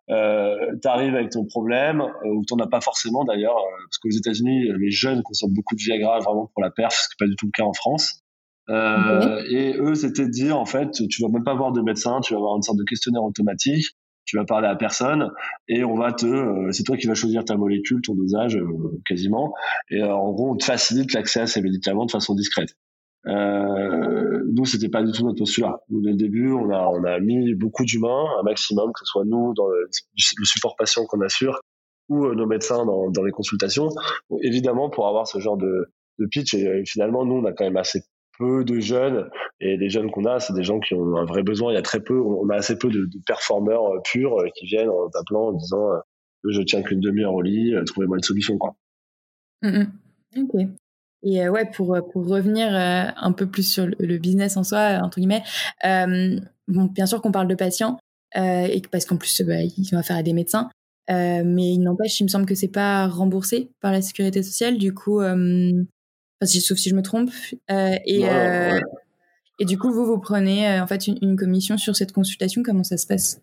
euh, tu arrives avec ton problème, euh, ou tu n'en as pas forcément d'ailleurs, euh, parce qu'aux États-Unis, les jeunes consomment beaucoup de Viagra vraiment pour la perf, ce qui n'est pas du tout le cas en France. Euh, Et eux, c'était de dire, en fait, tu vas même pas voir de médecin, tu vas avoir une sorte de questionnaire automatique tu vas parler à personne et on va te, euh, c'est toi qui vas choisir ta molécule, ton dosage euh, quasiment, et euh, en gros on te facilite l'accès à ces médicaments de façon discrète. Euh, nous, c'était pas du tout notre postulat. Nous, dès le début, on a, on a mis beaucoup d'humains, un maximum, que ce soit nous dans le, support patient qu'on assure ou nos médecins dans, dans les consultations. évidemment, pour avoir ce genre de, de pitch, et finalement, nous, on a quand même assez peu de jeunes et les jeunes qu'on a, c'est des gens qui ont un vrai besoin. Il y a très peu, on a assez peu de, performeurs euh, purs euh, qui viennent en t'appelant en disant euh, je tiens qu'une demi-heure au lit, trouvez-moi une solution quoi. Mmh ok. Et ouais, pour pour revenir un peu plus sur le, business en soi entre guillemets, bien sûr qu'on parle de patients et parce qu'en plus bah, ils vont faire à des médecins. mais il n'empêche, il me semble que c'est pas remboursé par la sécurité sociale. Du coup, sauf si je me trompe. Euh, et, euh, et du coup, vous, vous prenez euh, en fait une, commission sur cette consultation. Comment ça se passe?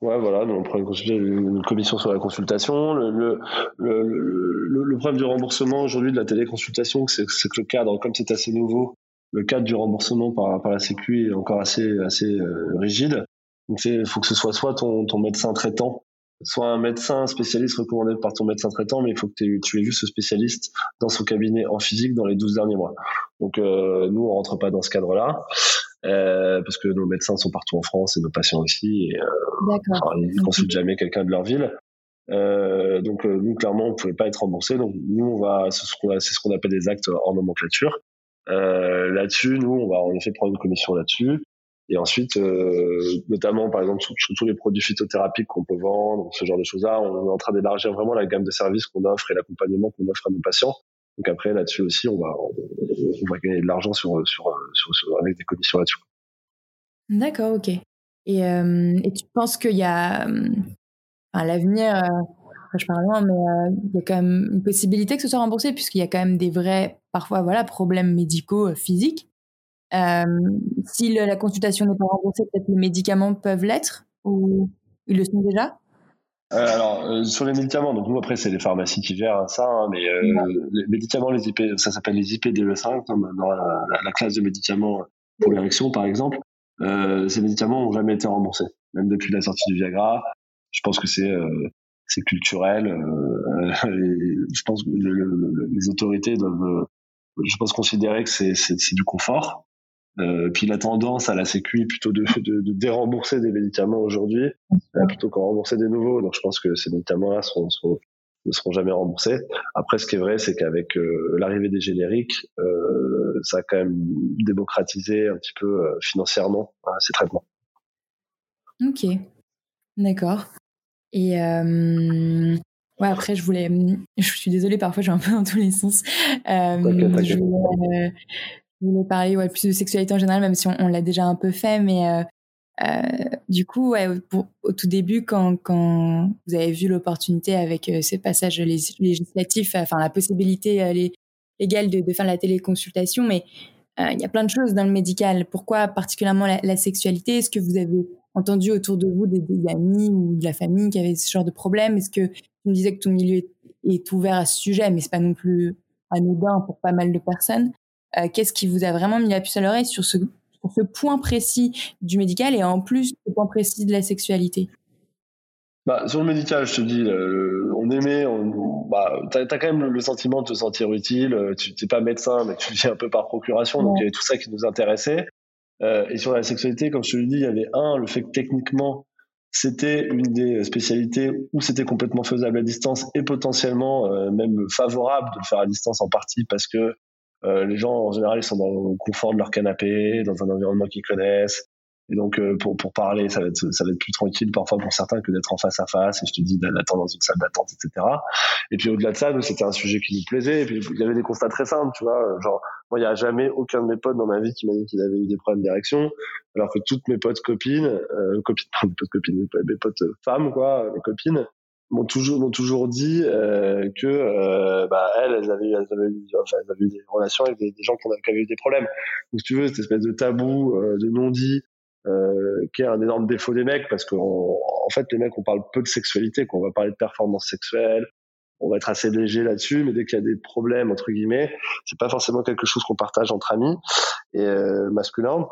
Ouais, voilà, on prend une, commission sur la consultation. Le, le, le, le, problème du remboursement aujourd'hui de la téléconsultation, c'est que le cadre, comme c'est assez nouveau, le cadre du remboursement par, par la Sécu est encore assez, assez rigide. Donc il faut que ce soit soit ton, ton médecin traitant, soit un médecin spécialiste recommandé par ton médecin traitant, mais il faut que tu aies vu ce spécialiste dans son cabinet en physique dans les 12 derniers mois. Donc euh, nous, on rentre pas dans ce cadre-là. Euh, parce que nos médecins sont partout en France et nos patients aussi. Et, euh, ils ne consultent jamais quelqu'un de leur ville. Euh, donc euh, nous clairement on pouvait pas être remboursé donc nous on va c'est ce qu'on ce appelle des actes hors nomenclature euh, là-dessus nous on va en effet prendre une commission là-dessus et ensuite euh, notamment par exemple sur, tous les produits phytothérapiques qu'on peut vendre ce genre de choses là on est en train d'élargir vraiment la gamme de services qu'on offre et l'accompagnement qu'on offre à nos patients donc après là-dessus aussi on va on, va gagner de l'argent sur, sur, avec des commissions là-dessus D'accord, ok. Et, euh, tu penses qu'il y a, euh, à l'avenir, euh, je parle loin, mais il y a quand même une possibilité que ce soit remboursé, puisqu'il y a quand même des vrais, parfois, voilà, problèmes médicaux physiques. Si la consultation n'est pas remboursée, peut-être les médicaments peuvent l'être, ou ils le sont déjà? Alors sur les médicaments, donc nous après c'est les pharmacies qui gèrent ça, hein, mais les médicaments, les IP, ça s'appelle les IPDE5 dans la, la, classe de médicaments pour l'érection par exemple. Euh, ces médicaments n'ont jamais été remboursés, même depuis la sortie du Viagra. Je pense que c'est euh, c'est culturel. Euh, je pense que les autorités doivent, je pense considérer que c'est du confort. Euh, puis la tendance à la Sécu plutôt de, de, de dérembourser des médicaments aujourd'hui plutôt qu'en rembourser des nouveaux. Donc je pense que ces médicaments-là ne seront jamais remboursés. Après, ce qui est vrai, c'est qu'avec euh, l'arrivée des génériques, euh, ça a quand même démocratisé un petit peu euh, financièrement ces traitements. Ok, d'accord. Et ouais, après, je voulais, je suis désolée, parfois, j'ai un peu dans tous les sens. Je, voulais, parler ouais, plus de sexualité en général, même si on, l'a déjà un peu fait, mais euh, du coup, au tout début, quand, quand vous avez vu l'opportunité avec euh, ces passages législatifs, enfin la possibilité euh, légale de, de, faire la téléconsultation, mais il y a plein de choses dans le médical. Pourquoi particulièrement la, sexualité? Est-ce que vous avez entendu autour de vous des, amis ou de la famille qui avaient ce genre de problème? Est-ce que tu me disais que ton milieu est, est ouvert à ce sujet, mais c'est pas non plus anodin pour pas mal de personnes? Qu'est-ce qui vous a vraiment mis la puce à l'oreille sur ce ce point précis du médical et en plus ce point précis de la sexualité? Bah, sur le médical, je te dis, euh, on aimait, on, bah, t'as as quand même le, sentiment de te sentir utile. Euh, tu n'es pas médecin, mais tu le un peu par procuration, donc il y avait tout ça qui nous intéressait. Euh, et sur la sexualité, comme je te le dis, il y avait un, le fait que techniquement, c'était une des spécialités où c'était complètement faisable à distance et potentiellement même favorable de le faire à distance en partie parce que euh, les gens, en général, ils sont dans le confort de leur canapé, dans un environnement qu'ils connaissent. Et donc, euh, pour, pour parler, ça va, être, ça va être plus tranquille parfois pour certains que d'être en face à face. Et je te dis d'attendre dans une salle d'attente, etc. Et puis, au-delà de ça, nous, c'était un sujet qui nous plaisait. Et puis, il y avait des constats très simples, tu vois. Genre, moi, il n'y a jamais aucun de mes potes dans ma vie qui m'a dit qu'il avait eu des problèmes d'érection. Alors que toutes mes potes copines, euh, copines, mes potes copines, mes potes femmes, quoi, mes copines, m'ont toujours m'ont toujours dit euh, que euh, bah, elles, elles avaient, elles avaient, eu, enfin, elles avaient eu des relations avec des, gens qui, avaient eu des problèmes. Donc si tu veux cette espèce de tabou, euh, de non dit, euh, qui est un énorme défaut des mecs parce qu'en en fait les mecs on parle peu de sexualité, qu'on va parler de performance sexuelle, on va être assez léger là-dessus, mais dès qu'il y a des problèmes entre guillemets, c'est pas forcément quelque chose qu'on partage entre amis et euh, masculins.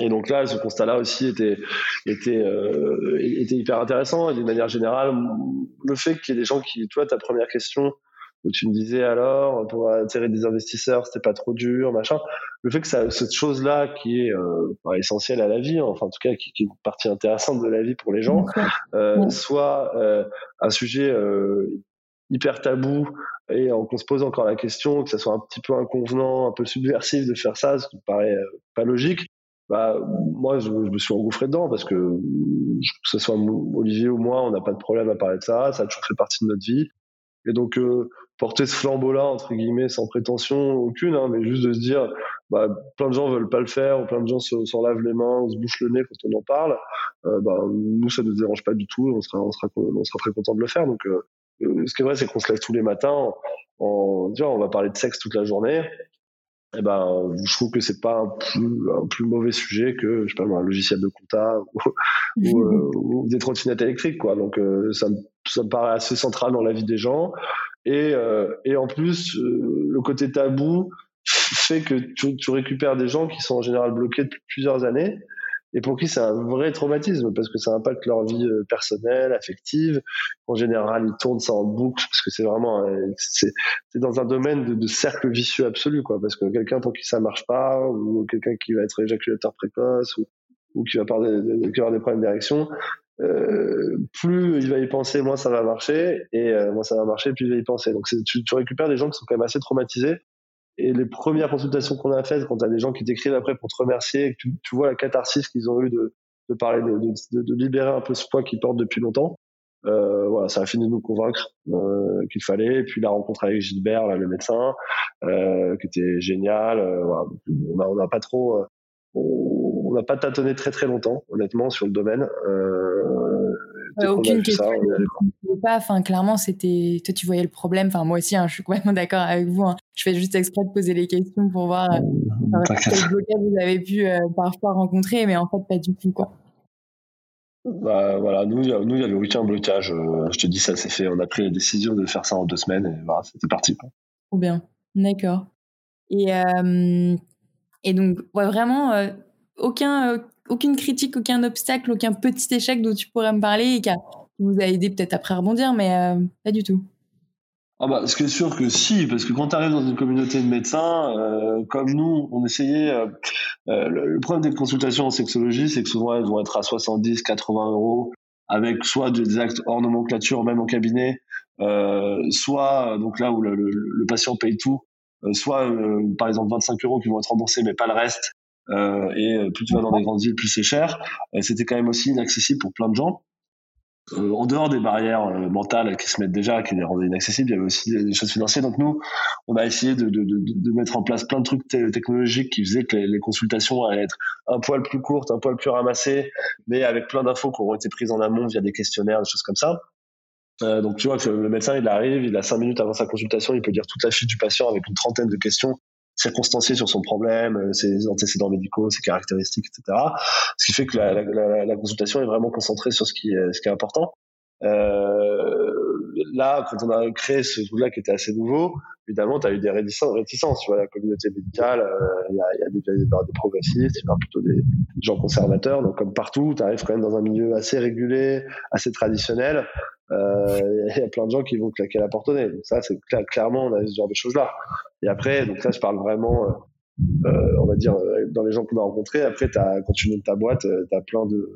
Et donc là, ce constat-là aussi était était euh, était hyper intéressant. Et d'une manière générale, le fait qu'il y ait des gens qui, toi, ta première question où tu me disais alors pour attirer des investisseurs, c'était pas trop dur, machin. Le fait que ça, cette chose-là qui est euh, essentielle à la vie, enfin en tout cas qui, qui, est une partie intéressante de la vie pour les gens, euh, soit un sujet hyper tabou et qu'on se pose encore la question, que ça soit un petit peu inconvenant, un peu subversif de faire ça, ce qui me paraît pas logique bah, moi, je, me suis engouffré dedans parce que, que ce soit Olivier ou moi, on n'a pas de problème à parler de ça. Ça a toujours fait partie de notre vie. Et donc, euh, porter ce flambeau-là, entre guillemets, sans prétention aucune, hein, mais juste de se dire, bah, plein de gens veulent pas le faire, ou plein de gens s'en lavent les mains, ou se bouchent le nez quand on en parle. Euh, bah, nous, ça ne nous dérange pas du tout. On sera, on sera, on sera très content de le faire. Donc, euh, euh, ce qui est vrai, c'est qu'on se lève tous les matins en, on va parler de sexe toute la journée. Eh ben, je trouve que c'est pas un plus, un plus, mauvais sujet que je sais pas un logiciel de compta ou, ou, des trottinettes électriques quoi. Donc ça, ça, me paraît assez central dans la vie des gens. Et, et en plus le côté tabou fait que tu, tu, récupères des gens qui sont en général bloqués depuis plusieurs années et pour qui c'est un vrai traumatisme parce que ça impacte leur vie euh, personnelle, affective. En général, ils tournent ça en boucle parce que c'est vraiment c'est dans un domaine de, de, cercle vicieux absolu quoi parce que quelqu'un pour qui ça marche pas ou quelqu'un qui va être éjaculateur précoce ou, ou qui va avoir des, va avoir des problèmes d'érection euh, plus il va y penser, moins ça va marcher, et euh, moins ça va marcher, plus il va y penser. Donc tu, tu récupères des gens qui sont quand même assez traumatisés, et les premières consultations qu'on a faites, quand tu as des gens qui t'écrivent après pour te remercier, et que tu, vois la catharsis qu'ils ont eu de, de parler, de, de, de, libérer un peu ce poids qu'ils portent depuis longtemps, euh, voilà, ça a fini de nous convaincre euh, qu'il fallait. Et puis la rencontre avec Gilbert, là, le médecin, euh, qui était génial. Euh, voilà. On n'a on a pas trop, euh, on n'a pas tâtonné très très longtemps, honnêtement, sur le domaine. Euh, aucune question. pas. Enfin, clairement, c'était. Toi, tu voyais le problème. Enfin, moi aussi, hein, je suis complètement d'accord avec vous. Hein. Je fais juste exprès de poser les questions pour voir euh, quel blocage vous avez pu euh, parfois rencontrer, mais en fait, pas du tout, quoi. Bah, voilà, nous, il n'y avait aucun blocage. Euh, je te dis, ça s'est fait. On a pris la décision de faire ça en deux semaines et voilà, c'était parti. Quoi. Trop bien. D'accord. Et, et donc, ouais, vraiment, aucun aucune critique, aucun obstacle, aucun petit échec dont tu pourrais me parler et qui, vous a aidé peut-être après à rebondir, mais euh, pas du tout. Ah bah, ce qui est sûr que si, parce que quand tu arrives dans une communauté de médecins, euh, comme nous, on essayait. Euh, le, problème des consultations en sexologie, c'est que souvent elles vont être à 70, 80 euros, avec soit des actes hors nomenclature, même en cabinet, soit donc là où le, le patient paye tout, soit par exemple 25 euros qui vont être remboursés, mais pas le reste. Euh, et euh, plus tu vas dans des grandes villes, plus c'est cher. Euh, c'était quand même aussi inaccessible pour plein de gens. En dehors des barrières mentales qui se mettent déjà, qui les rendaient inaccessibles, il y avait aussi des, choses financières. Donc nous, on a essayé de, mettre en place plein de trucs technologiques qui faisaient que les, consultations allaient être un poil plus courtes, un poil plus ramassées, mais avec plein d'infos qui auront été prises en amont via des questionnaires, des choses comme ça. Donc tu vois que le médecin il arrive, il a cinq minutes avant sa consultation, il peut dire toute la fiche du patient avec une trentaine de questions circonstancié sur son problème, euh, ses antécédents médicaux, ses caractéristiques, etc. Ce qui fait que la, consultation est vraiment concentrée sur ce qui est, ce qui est important. Euh, là, quand on a créé ce truc-là qui était assez nouveau, évidemment, tu as eu des réticences. Tu vois, la communauté médicale, euh, il y, a, y, a, des, des, des progressistes, y a plutôt des gens conservateurs. Donc, comme partout, tu arrives quand même dans un milieu assez régulé, assez traditionnel. Euh, il y a plein de gens qui vont claquer la porte au nez. Donc ça, c'est clairement, on a ce genre de choses-là. Et après, donc là, je parle vraiment, euh, on va dire, euh, dans les gens qu'on a rencontrés. Après, as, quand tu montes ta boîte, euh, tu as plein de,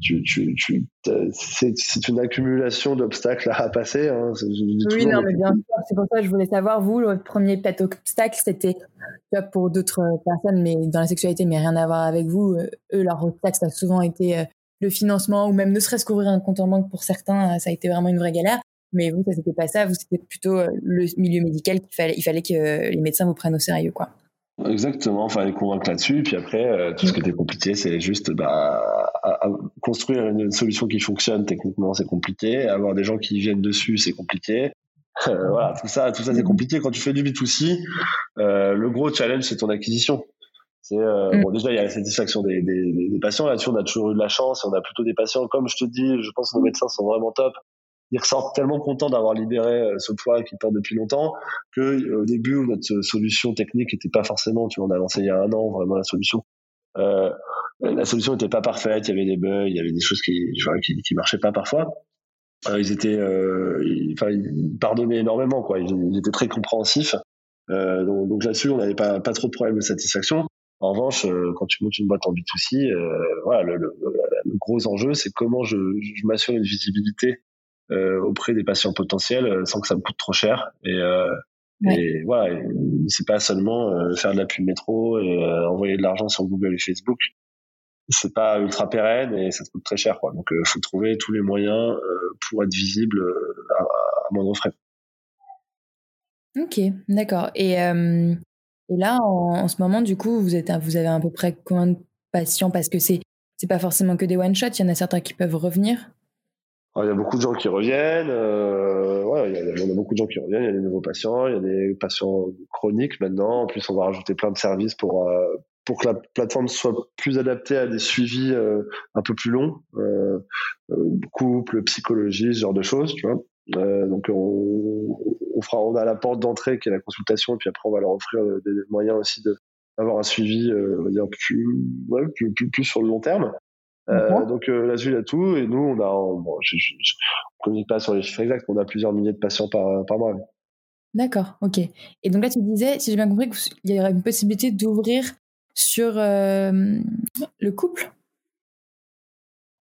tu, tu, tu c'est une accumulation d'obstacles à passer. Hein. Oui, non, mais bien sûr. C'est pour ça que je voulais savoir, vous, le premier peut-être obstacle, c'était pour d'autres personnes, mais dans la sexualité, mais rien à voir avec vous. Eux, leur obstacle, ça a souvent été le financement ou même ne serait-ce qu'ouvrir un compte en banque pour certains, ça a été vraiment une vraie galère. Mais vous, ça c'était pas ça. Vous, c'était plutôt le milieu médical qu'il fallait, il fallait que les médecins vous prennent au sérieux, quoi. Exactement, il fallait convaincre là-dessus. Puis après, euh, tout ce qui était compliqué, c'est juste bah, construire une, solution qui fonctionne techniquement, c'est compliqué. Avoir des gens qui viennent dessus, c'est compliqué. Euh, voilà, tout ça, tout ça, c'est compliqué. Quand tu fais du B2C, le gros challenge, c'est ton acquisition. C'est mm. bon déjà il y a la satisfaction des, des, des patients là-dessus on a toujours eu de la chance on a plutôt des patients comme je te dis je pense que nos médecins sont vraiment top ils ressortent tellement contents d'avoir libéré euh, ce poids qu'ils portent depuis longtemps que euh, au début notre solution technique n'était pas forcément tu vois on a lancé il y a un an vraiment la solution euh, la solution n'était pas parfaite. Il y avait des bugs il y avait des choses qui qui, qui marchaient pas parfois. Euh, ils étaient euh, enfin ils pardonnaient énormément quoi. Ils, étaient très compréhensifs. Euh, donc, donc là-dessus on n'avait pas pas trop de problèmes de satisfaction. En revanche, quand tu montes une boîte en B2C, voilà, le, le, le, gros enjeu, c'est comment je, je m'assure une visibilité euh, auprès des patients potentiels euh, sans que ça me coûte trop cher. Et, euh, et voilà, c'est pas seulement faire de la pub métro et envoyer de l'argent sur Google et Facebook. C'est pas ultra pérenne et ça te coûte très cher. Quoi. Donc, il faut trouver tous les moyens pour être visible à, à moindre frais. Ok, d'accord. Et, et là, en, en, ce moment, du coup, vous, êtes, vous avez à peu près combien de patients? Parce que c'est c'est pas forcément que des one-shots, il y en a certains qui peuvent revenir il y a beaucoup de gens qui reviennent. Euh, ouais, il y, a, a beaucoup de gens qui reviennent. Il y a des nouveaux patients, il y a des patients chroniques maintenant. En plus, on va rajouter plein de services pour euh, pour que la plateforme soit plus adaptée à des suivis euh, un peu plus longs, euh, euh couple, psychologie, ce genre de choses, tu vois. Euh, donc on, on, fera, on a la porte d'entrée qui est la consultation, et puis après on va leur offrir des, moyens aussi de d'avoir un suivi, on va dire plus, ouais, plus, plus, plus sur le long terme. Euh, donc euh, il a tout. Et nous, on a, bon, je, je, je, communique pas sur les chiffres exacts, on a plusieurs milliers de patients par, par mois. D'accord, ok. Et donc là, tu disais, si j'ai bien compris, qu'il y aurait une possibilité d'ouvrir sur euh, le couple?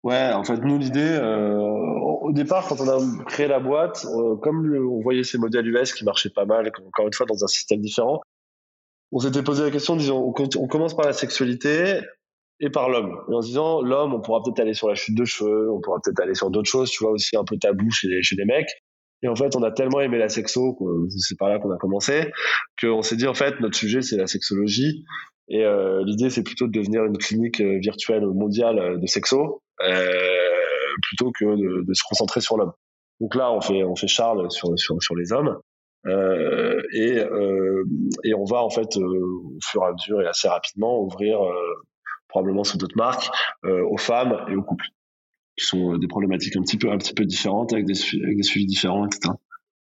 Ouais, en fait, nous, l'idée, euh, au départ, quand on a créé la boîte, comme le, on voyait ces modèles US qui marchaient pas mal, encore une fois, dans un système différent, on s'était posé la question, disons, on, on commence par la sexualité, et par l'homme. Et en se disant, l'homme, on pourra peut-être aller sur la chute de cheveux, on pourra peut-être aller sur d'autres choses, tu vois, aussi un peu tabou chez les, chez les mecs. Et en fait, on a tellement aimé la sexo, c'est par là qu'on a commencé, qu'on s'est dit, en fait, notre sujet, c'est la sexologie. Et euh, l'idée, c'est plutôt de devenir une clinique euh, virtuelle mondiale euh, de sexo, euh, plutôt que de, de, se concentrer sur l'homme. Donc là, on fait, on fait Charles sur, sur, sur les hommes. Euh, et, euh, et on va en fait au fur et à mesure et assez rapidement ouvrir probablement sous d'autres marques, euh, aux femmes et aux couples, qui sont euh, des problématiques un petit peu, un petit peu différentes, avec des, avec des suivis différents, etc.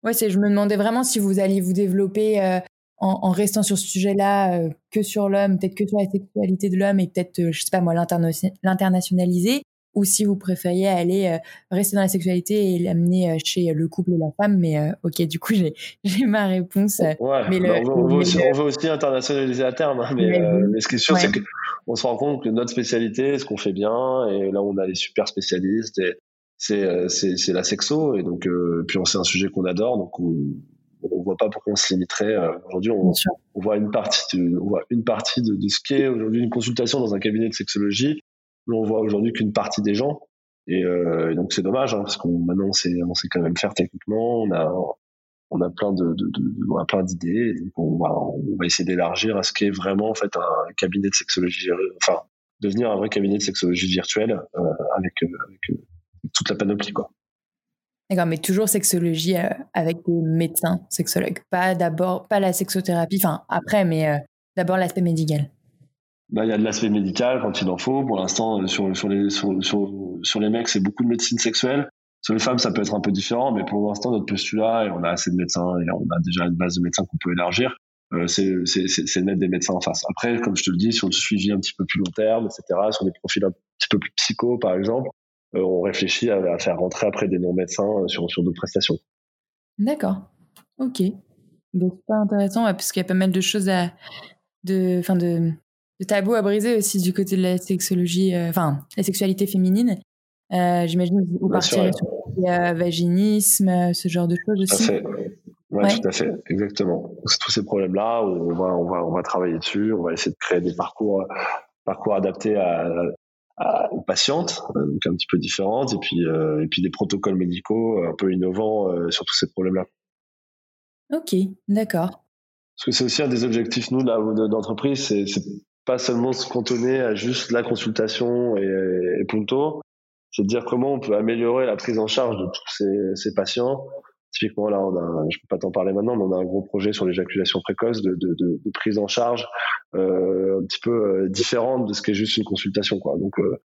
Ouais, je me demandais vraiment si vous alliez vous développer euh, en, restant sur ce sujet-là, que sur l'homme, peut-être que sur la sexualité de l'homme et peut-être, euh, je sais pas moi, l'internationaliser, ou si vous préfériez aller euh, rester dans la sexualité et l'amener euh, chez le couple et la femme. Mais euh, ok, du coup, j'ai, j'ai ma réponse. Ouais, mais le, on, veut, aussi, on, veut, aussi, internationaliser à terme. Hein, mais, mais, mais, ce qui est sûr, ouais. c'est qu'on se rend compte que notre spécialité, ce qu'on fait bien, et là, on a les super spécialistes, et c'est, c'est, c'est la sexo. Et donc, puis, c'est un sujet qu'on adore. Donc, on, on voit pas pourquoi on se limiterait. Aujourd'hui, on, on, voit une partie de, on voit une partie de, de ce qu'est aujourd'hui une consultation dans un cabinet de sexologie on voit aujourd'hui qu'une partie des gens. Et, euh, donc c'est dommage hein, parce qu'on maintenant on sait on sait quand même faire techniquement. On a on a plein de, on a plein d'idées. On va on va essayer d'élargir à ce qu'est vraiment en fait un cabinet de sexologie. Enfin devenir un vrai cabinet de sexologie virtuelle euh, avec, euh, avec toute la panoplie quoi. D'accord, mais toujours sexologie avec des médecins sexologues, pas d'abord pas la sexothérapie. Enfin après, mais d'abord l'aspect médical. Bah, il y a de l'aspect médical quand il en faut. Pour l'instant, euh, sur, sur, les, sur, sur, les mecs, c'est beaucoup de médecine sexuelle. Sur les femmes, ça peut être un peu différent, mais pour l'instant, notre postulat, et on a assez de médecins, et on a déjà une base de médecins qu'on peut élargir, euh, c'est mettre des médecins en face. Après, comme je te le dis, sur le suivi un petit peu plus long terme, etc., sur des profils un petit peu plus psycho, par exemple, euh, on réfléchit à, faire rentrer après des non-médecins euh, sur, sur d'autres prestations. D'accord. Ok. Donc, pas intéressant, ouais, parce qu'il y a pas mal de choses à, de, enfin de, de tabou à briser aussi du côté de la sexologie, euh, enfin, la sexualité féminine. Euh, J'imagine que vous partirez sur le euh, vaginisme, ce genre de choses aussi. Tout à fait. Ouais, ouais. tout à fait, exactement. Tous ces problèmes-là, on va, on va, on va travailler dessus. On va essayer de créer des parcours, parcours adaptés à, à, aux patientes, donc un petit peu différentes, et puis, euh, et puis des protocoles médicaux un peu innovants euh, sur tous ces problèmes-là. Ok, d'accord. Parce que c'est aussi un des objectifs, nous, d'entreprise, c'est pas seulement se cantonner à juste la consultation et, et punto, c'est de dire comment on peut améliorer la prise en charge de tous ces, ces patients. Typiquement, là, on a, je peux pas t'en parler maintenant, mais on a un gros projet sur l'éjaculation précoce de, de, de, de, prise en charge euh, un petit peu euh, différente de ce qu'est juste une consultation, quoi. Donc, euh,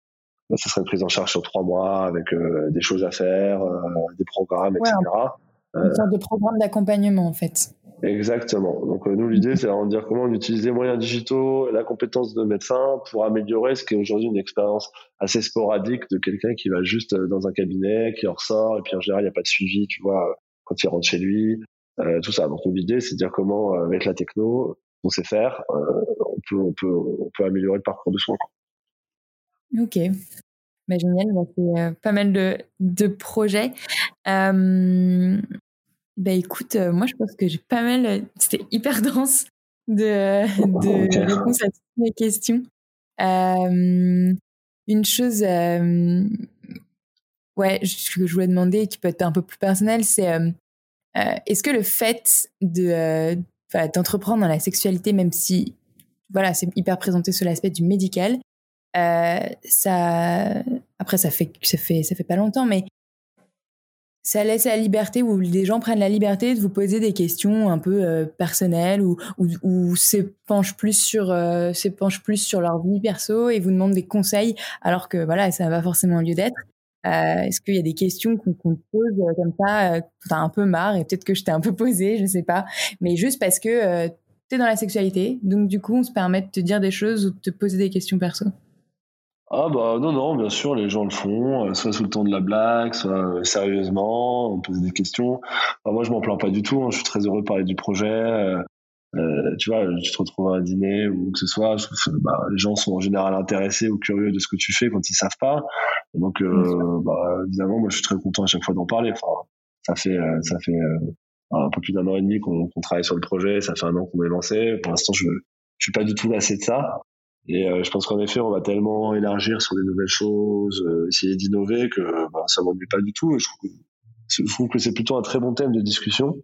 ça serait une prise en charge sur trois mois avec euh, des choses à faire, euh, des programmes, etc. Ouais, une sorte de programme d'accompagnement, en fait. Exactement. Donc euh, nous, l'idée, c'est de dire comment on utilise les moyens digitaux, la compétence de médecin pour améliorer ce qui est aujourd'hui une expérience assez sporadique de quelqu'un qui va juste euh, dans un cabinet, qui en ressort, et puis en général, il n'y a pas de suivi, tu vois, quand il rentre chez lui, euh, tout ça. Donc l'idée, c'est de dire comment, euh, avec la techno, on sait faire, euh, on, peut, on, peut, on peut améliorer le parcours de soins. Ok. Bah, génial, c'est pas mal de, de projets. Euh, bah écoute, euh, moi je pense que j'ai pas mal. Euh, c'était hyper dense de, de okay. à toutes mes questions. Euh, une chose, euh, ouais, que je voulais demander, qui peut être un peu plus personnel, c'est euh, est-ce que le fait de d'entreprendre dans la sexualité, même si voilà, c'est hyper présenté sur l'aspect du médical, ça, après ça fait ça fait ça fait pas longtemps, mais ça laisse la liberté où les gens prennent la liberté de vous poser des questions un peu euh, personnelles ou ou, ou plus sur euh, plus sur leur vie perso et vous demandent des conseils alors que voilà ça n'a pas forcément lieu d'être. Euh, Est-ce qu'il y a des questions qu'on te pose euh, comme ça, euh, t'as un peu marre et peut-être que je t'ai un peu posé, je sais pas, mais juste parce que euh, t'es dans la sexualité, donc du coup on se permet de te dire des choses ou de te poser des questions perso. Ah bah non, non, bien sûr, les gens le font, euh, soit sous le ton de la blague, soit euh, sérieusement, on pose des questions. Enfin, moi, je m'en plains pas du tout, hein, je suis très heureux de parler du projet. Euh, euh, tu vois, tu te retrouves à un dîner ou que ce soit, je bah, les gens sont en général intéressés ou curieux de ce que tu fais quand ils savent pas. Et donc, euh, bah, évidemment, moi, je suis très content à chaque fois d'en parler. Enfin, ça fait, ça fait un peu plus d'un an et demi qu'on qu'on travaille sur le projet, ça fait un an qu'on est lancé. Pour l'instant, je, je suis pas du tout lassé de ça. Et euh, je pense qu'en effet, on va tellement élargir sur des nouvelles choses, euh, essayer d'innover que bah, ça m'ennuie pas du tout. Et je trouve que, je trouve que c'est plutôt un très bon thème de discussion.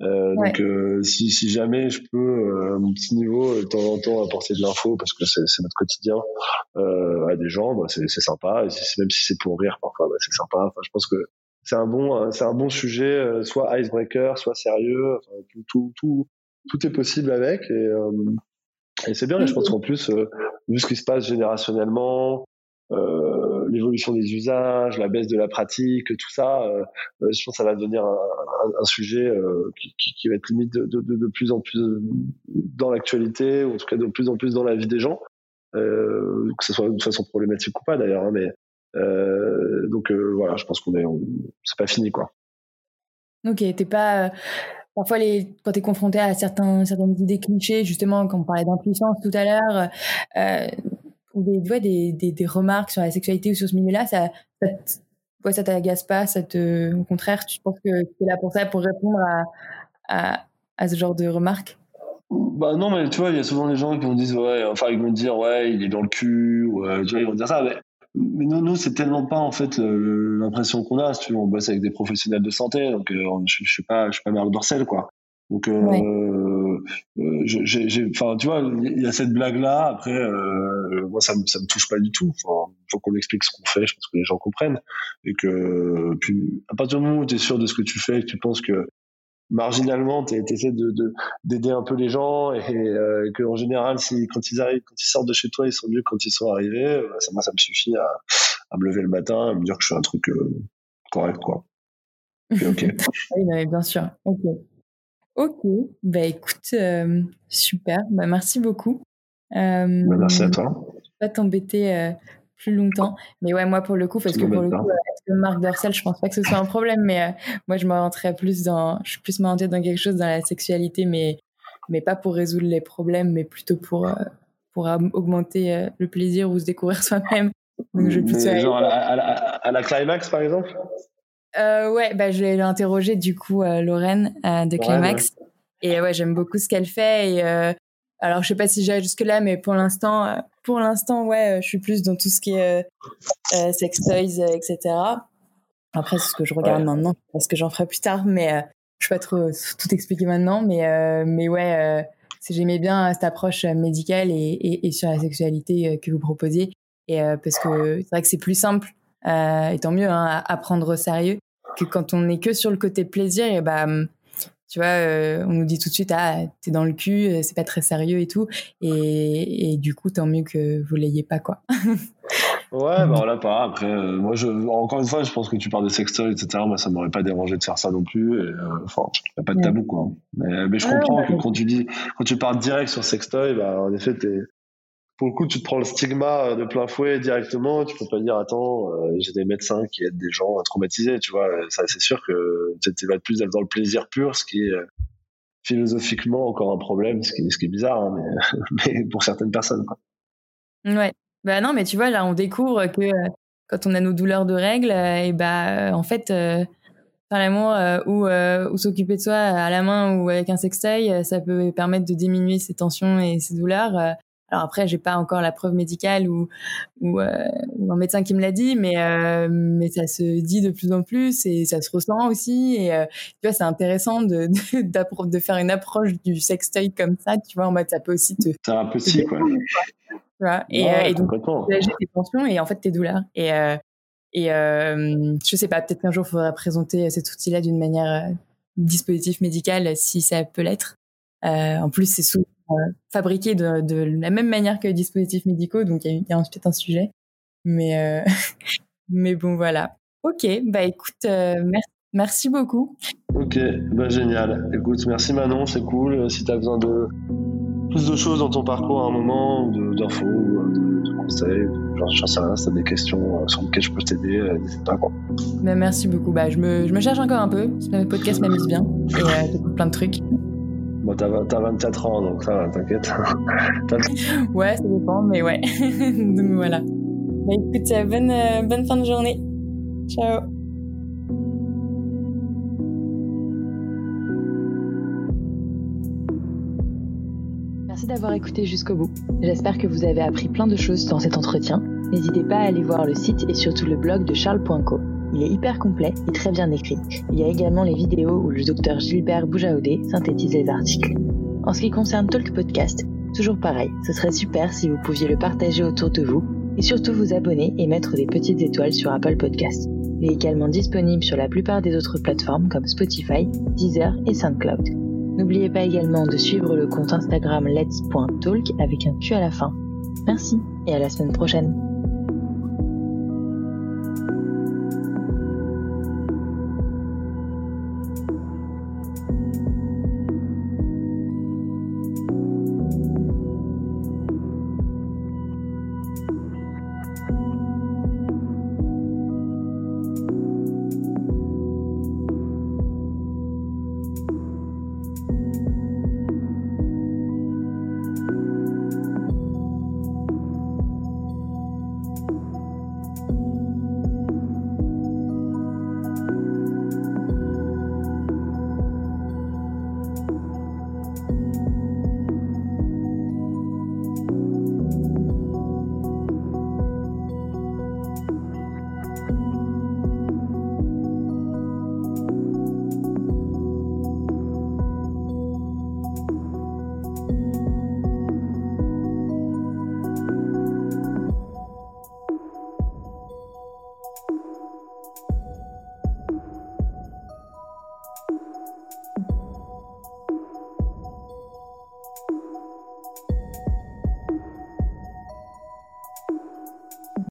Euh, Ouais. Donc, euh, si, si jamais je peux, euh, à mon petit niveau, de temps en temps, apporter de l'info, parce que c'est c'est notre quotidien, euh, à des gens, bah, c'est c'est sympa. Et si- même si c'est pour rire, parfois, bah, c'est sympa. Enfin, je pense que c'est un bon, euh, c'est un bon sujet, euh, soit icebreaker, soit sérieux. Enfin, tout, tout, tout, tout est possible avec. Et, euh, et c'est bien. Et je pense qu'en plus, euh, vu ce qui se passe générationnellement, euh, l'évolution des usages, la baisse de la pratique, tout ça, euh, euh, je pense que ça va devenir un, un, un sujet euh, qui, qui, qui va être limite de, de, de, de plus en plus dans l'actualité, ou en tout cas de plus en plus dans la vie des gens, euh, que ce soit de façon problématique ou pas d'ailleurs. Hein, mais euh, donc euh, voilà, je pense qu'on est, on- c'est pas fini quoi. Ok, t'es pas. Parfois, quand t'es confronté à certains, certaines idées clichés, justement, quand on parlait d'impuissance tout à l'heure, euh, ou des, ouais, des, des, des remarques sur la sexualité ou sur ce milieu-là, ça, ça, ouais, ça t'agace pas, ça au contraire, tu penses que t'es là pour ça, pour répondre à, à, à ce genre de remarques? Bah non, mais tu vois, il y a souvent des gens qui vont dire, ouais, enfin, ils vont dire, ouais, il est dans le cul, ou, euh, tu vois, ils vont dire ça, mais, mais nous, nous c'est tellement pas, en fait, l'impression qu'on a, si tu veux, on bosse avec des professionnels de santé, donc, euh, je, je suis pas, je suis pas Marc Dorcel, quoi. Donc, euh, Ouais. euh, j'ai- enfin, tu vois, il y a cette blague-là, après, euh, moi, ça me, ça me touche pas du tout. Enfin, faut qu'on explique ce qu'on fait, je pense que les gens comprennent. Et que, puis, à partir du moment où tu es sûr de ce que tu fais, que tu penses que, marginalement, tu essaies de, de, d'aider un peu les gens et euh, que en général si quand ils arrivent quand ils sortent de chez toi ils sont mieux quand ils sont arrivés euh, ça moi ça me suffit à, à me lever le matin à me dire que je fais un truc euh, correct quoi ok Oui, non, mais bien sûr. Ok. Ok. Bah écoute, euh, super. Bah merci beaucoup. Bah, merci à toi je vais pas t'embêter plus longtemps. Mais ouais, moi pour le coup, parce que pour le coup, euh, Marc Dorcel, je pense pas que ce soit un problème, mais euh, moi je m'orienterais plus dans, je suis plus m'orientée dans quelque chose dans la sexualité, mais mais pas pour résoudre les problèmes, mais plutôt pour euh, pour augmenter euh, le plaisir ou se découvrir soi-même. Donc je aller- genre à la, à, la, à la climax par exemple? Ouais, bah, je l'ai interrogé du coup Lorraine de Ouais, Climax. Et ouais, j'aime beaucoup ce qu'elle fait. Et alors, je sais pas si j'irai jusque là, mais pour l'instant, pour l'instant, ouais, euh, je suis plus dans tout ce qui est euh, euh, sex toys, euh, etc. Après, c'est ce que je regarde Ouais. maintenant, parce que j'en ferai plus tard. Mais euh, je vais pas trop tout expliquer maintenant. Mais euh, mais ouais, euh, j'aimais bien cette approche médicale et, et, et sur la sexualité que vous proposiez. Et euh, parce que c'est vrai que c'est plus simple, euh, et tant mieux, hein, à, à prendre au sérieux que quand on est que sur le côté plaisir, et bah, hum, tu vois, euh, on nous dit tout de suite, ah, t'es dans le cul, euh, c'est pas très sérieux et tout. Et, et du coup, tant mieux que vous l'ayez pas, quoi. ouais bah on l'a pas après euh, moi je encore une fois je pense que tu parles de sextoy etc moi ça m'aurait pas dérangé de faire ça non plus et, euh, enfin y a pas de tabou quoi mais, mais je Ouais, comprends ouais. que quand tu dis quand tu parles direct sur sextoy bah en effet t'es pour le coup, tu te prends le stigma euh, de plein fouet directement. Tu peux pas dire, attends, euh, j'ai des médecins qui aident des gens traumatisés, tu vois. Ça, c'est sûr que tu vas plus dans le plaisir pur, ce qui est euh, philosophiquement encore un problème, ce qui, est bizarre, hein, mais, pour certaines personnes. Quoi. Ouais. Bah non, mais tu vois, là, on découvre que euh, quand on a nos douleurs de règles, euh, et bah, euh, en fait, euh, faire l'amour euh, ou, euh, s'occuper de soi à la main ou avec un sextoy, euh, ça peut permettre de diminuer ses tensions et ses douleurs. Alors après, j'ai pas encore la preuve médicale ou, ou, euh, ou un médecin qui me l'a dit, mais, euh, mais ça se dit de plus en plus et ça se ressent aussi. Et euh, tu vois, c'est intéressant de, de, faire une approche du sextoy comme ça, tu vois, en mode ça peut aussi te, Thérapeutique, quoi. tu vois. Et, Ouais, et donc, tes tensions et en fait tes douleurs. Et, Et je sais pas, peut-être qu'un jour, il faudra présenter cet outil-là d'une manière dispositif médical si ça peut l'être. Euh, en plus, c'est souvent euh, fabriqué de, de, la même manière que les dispositifs médicaux, donc il y a, peut-être un sujet. Mais, euh, mais bon, voilà. Ok, bah écoute, merci, merci beaucoup. Ok, bah génial. Écoute, merci Manon, c'est cool. Si tu as besoin de plus de choses dans ton parcours à un moment, d'infos, de, de, conseils, genre, j'en sais rien, si t'as des questions sur lesquelles je peux t'aider, n'hésite pas. Quoi. Bah, merci beaucoup. Bah, je, me, je me cherche encore un peu. Le podcast m'amuse bien et euh, plein de trucs. Bon, t'as 24 ans, donc ça va, t'inquiète. ouais, ça dépend, mais ouais. donc voilà. Bah, écoute, bonne, euh, bonne fin de journée. Ciao. Merci d'avoir écouté jusqu'au bout. J'espère que vous avez appris plein de choses dans cet entretien. N'hésitez pas à aller voir le site et surtout le blog de charles.co. Il est hyper complet et très bien écrit. Il y a également les vidéos où le docteur Gilbert Boujaoudé synthétise les articles. En ce qui concerne Talk Podcast, toujours pareil, ce serait super si vous pouviez le partager autour de vous et surtout vous abonner et mettre des petites étoiles sur Apple Podcast. Il est également disponible sur la plupart des autres plateformes comme Spotify, Deezer et SoundCloud. N'oubliez pas également de suivre le compte Instagram let's.talk avec un Q à la fin. Merci et à la semaine prochaine.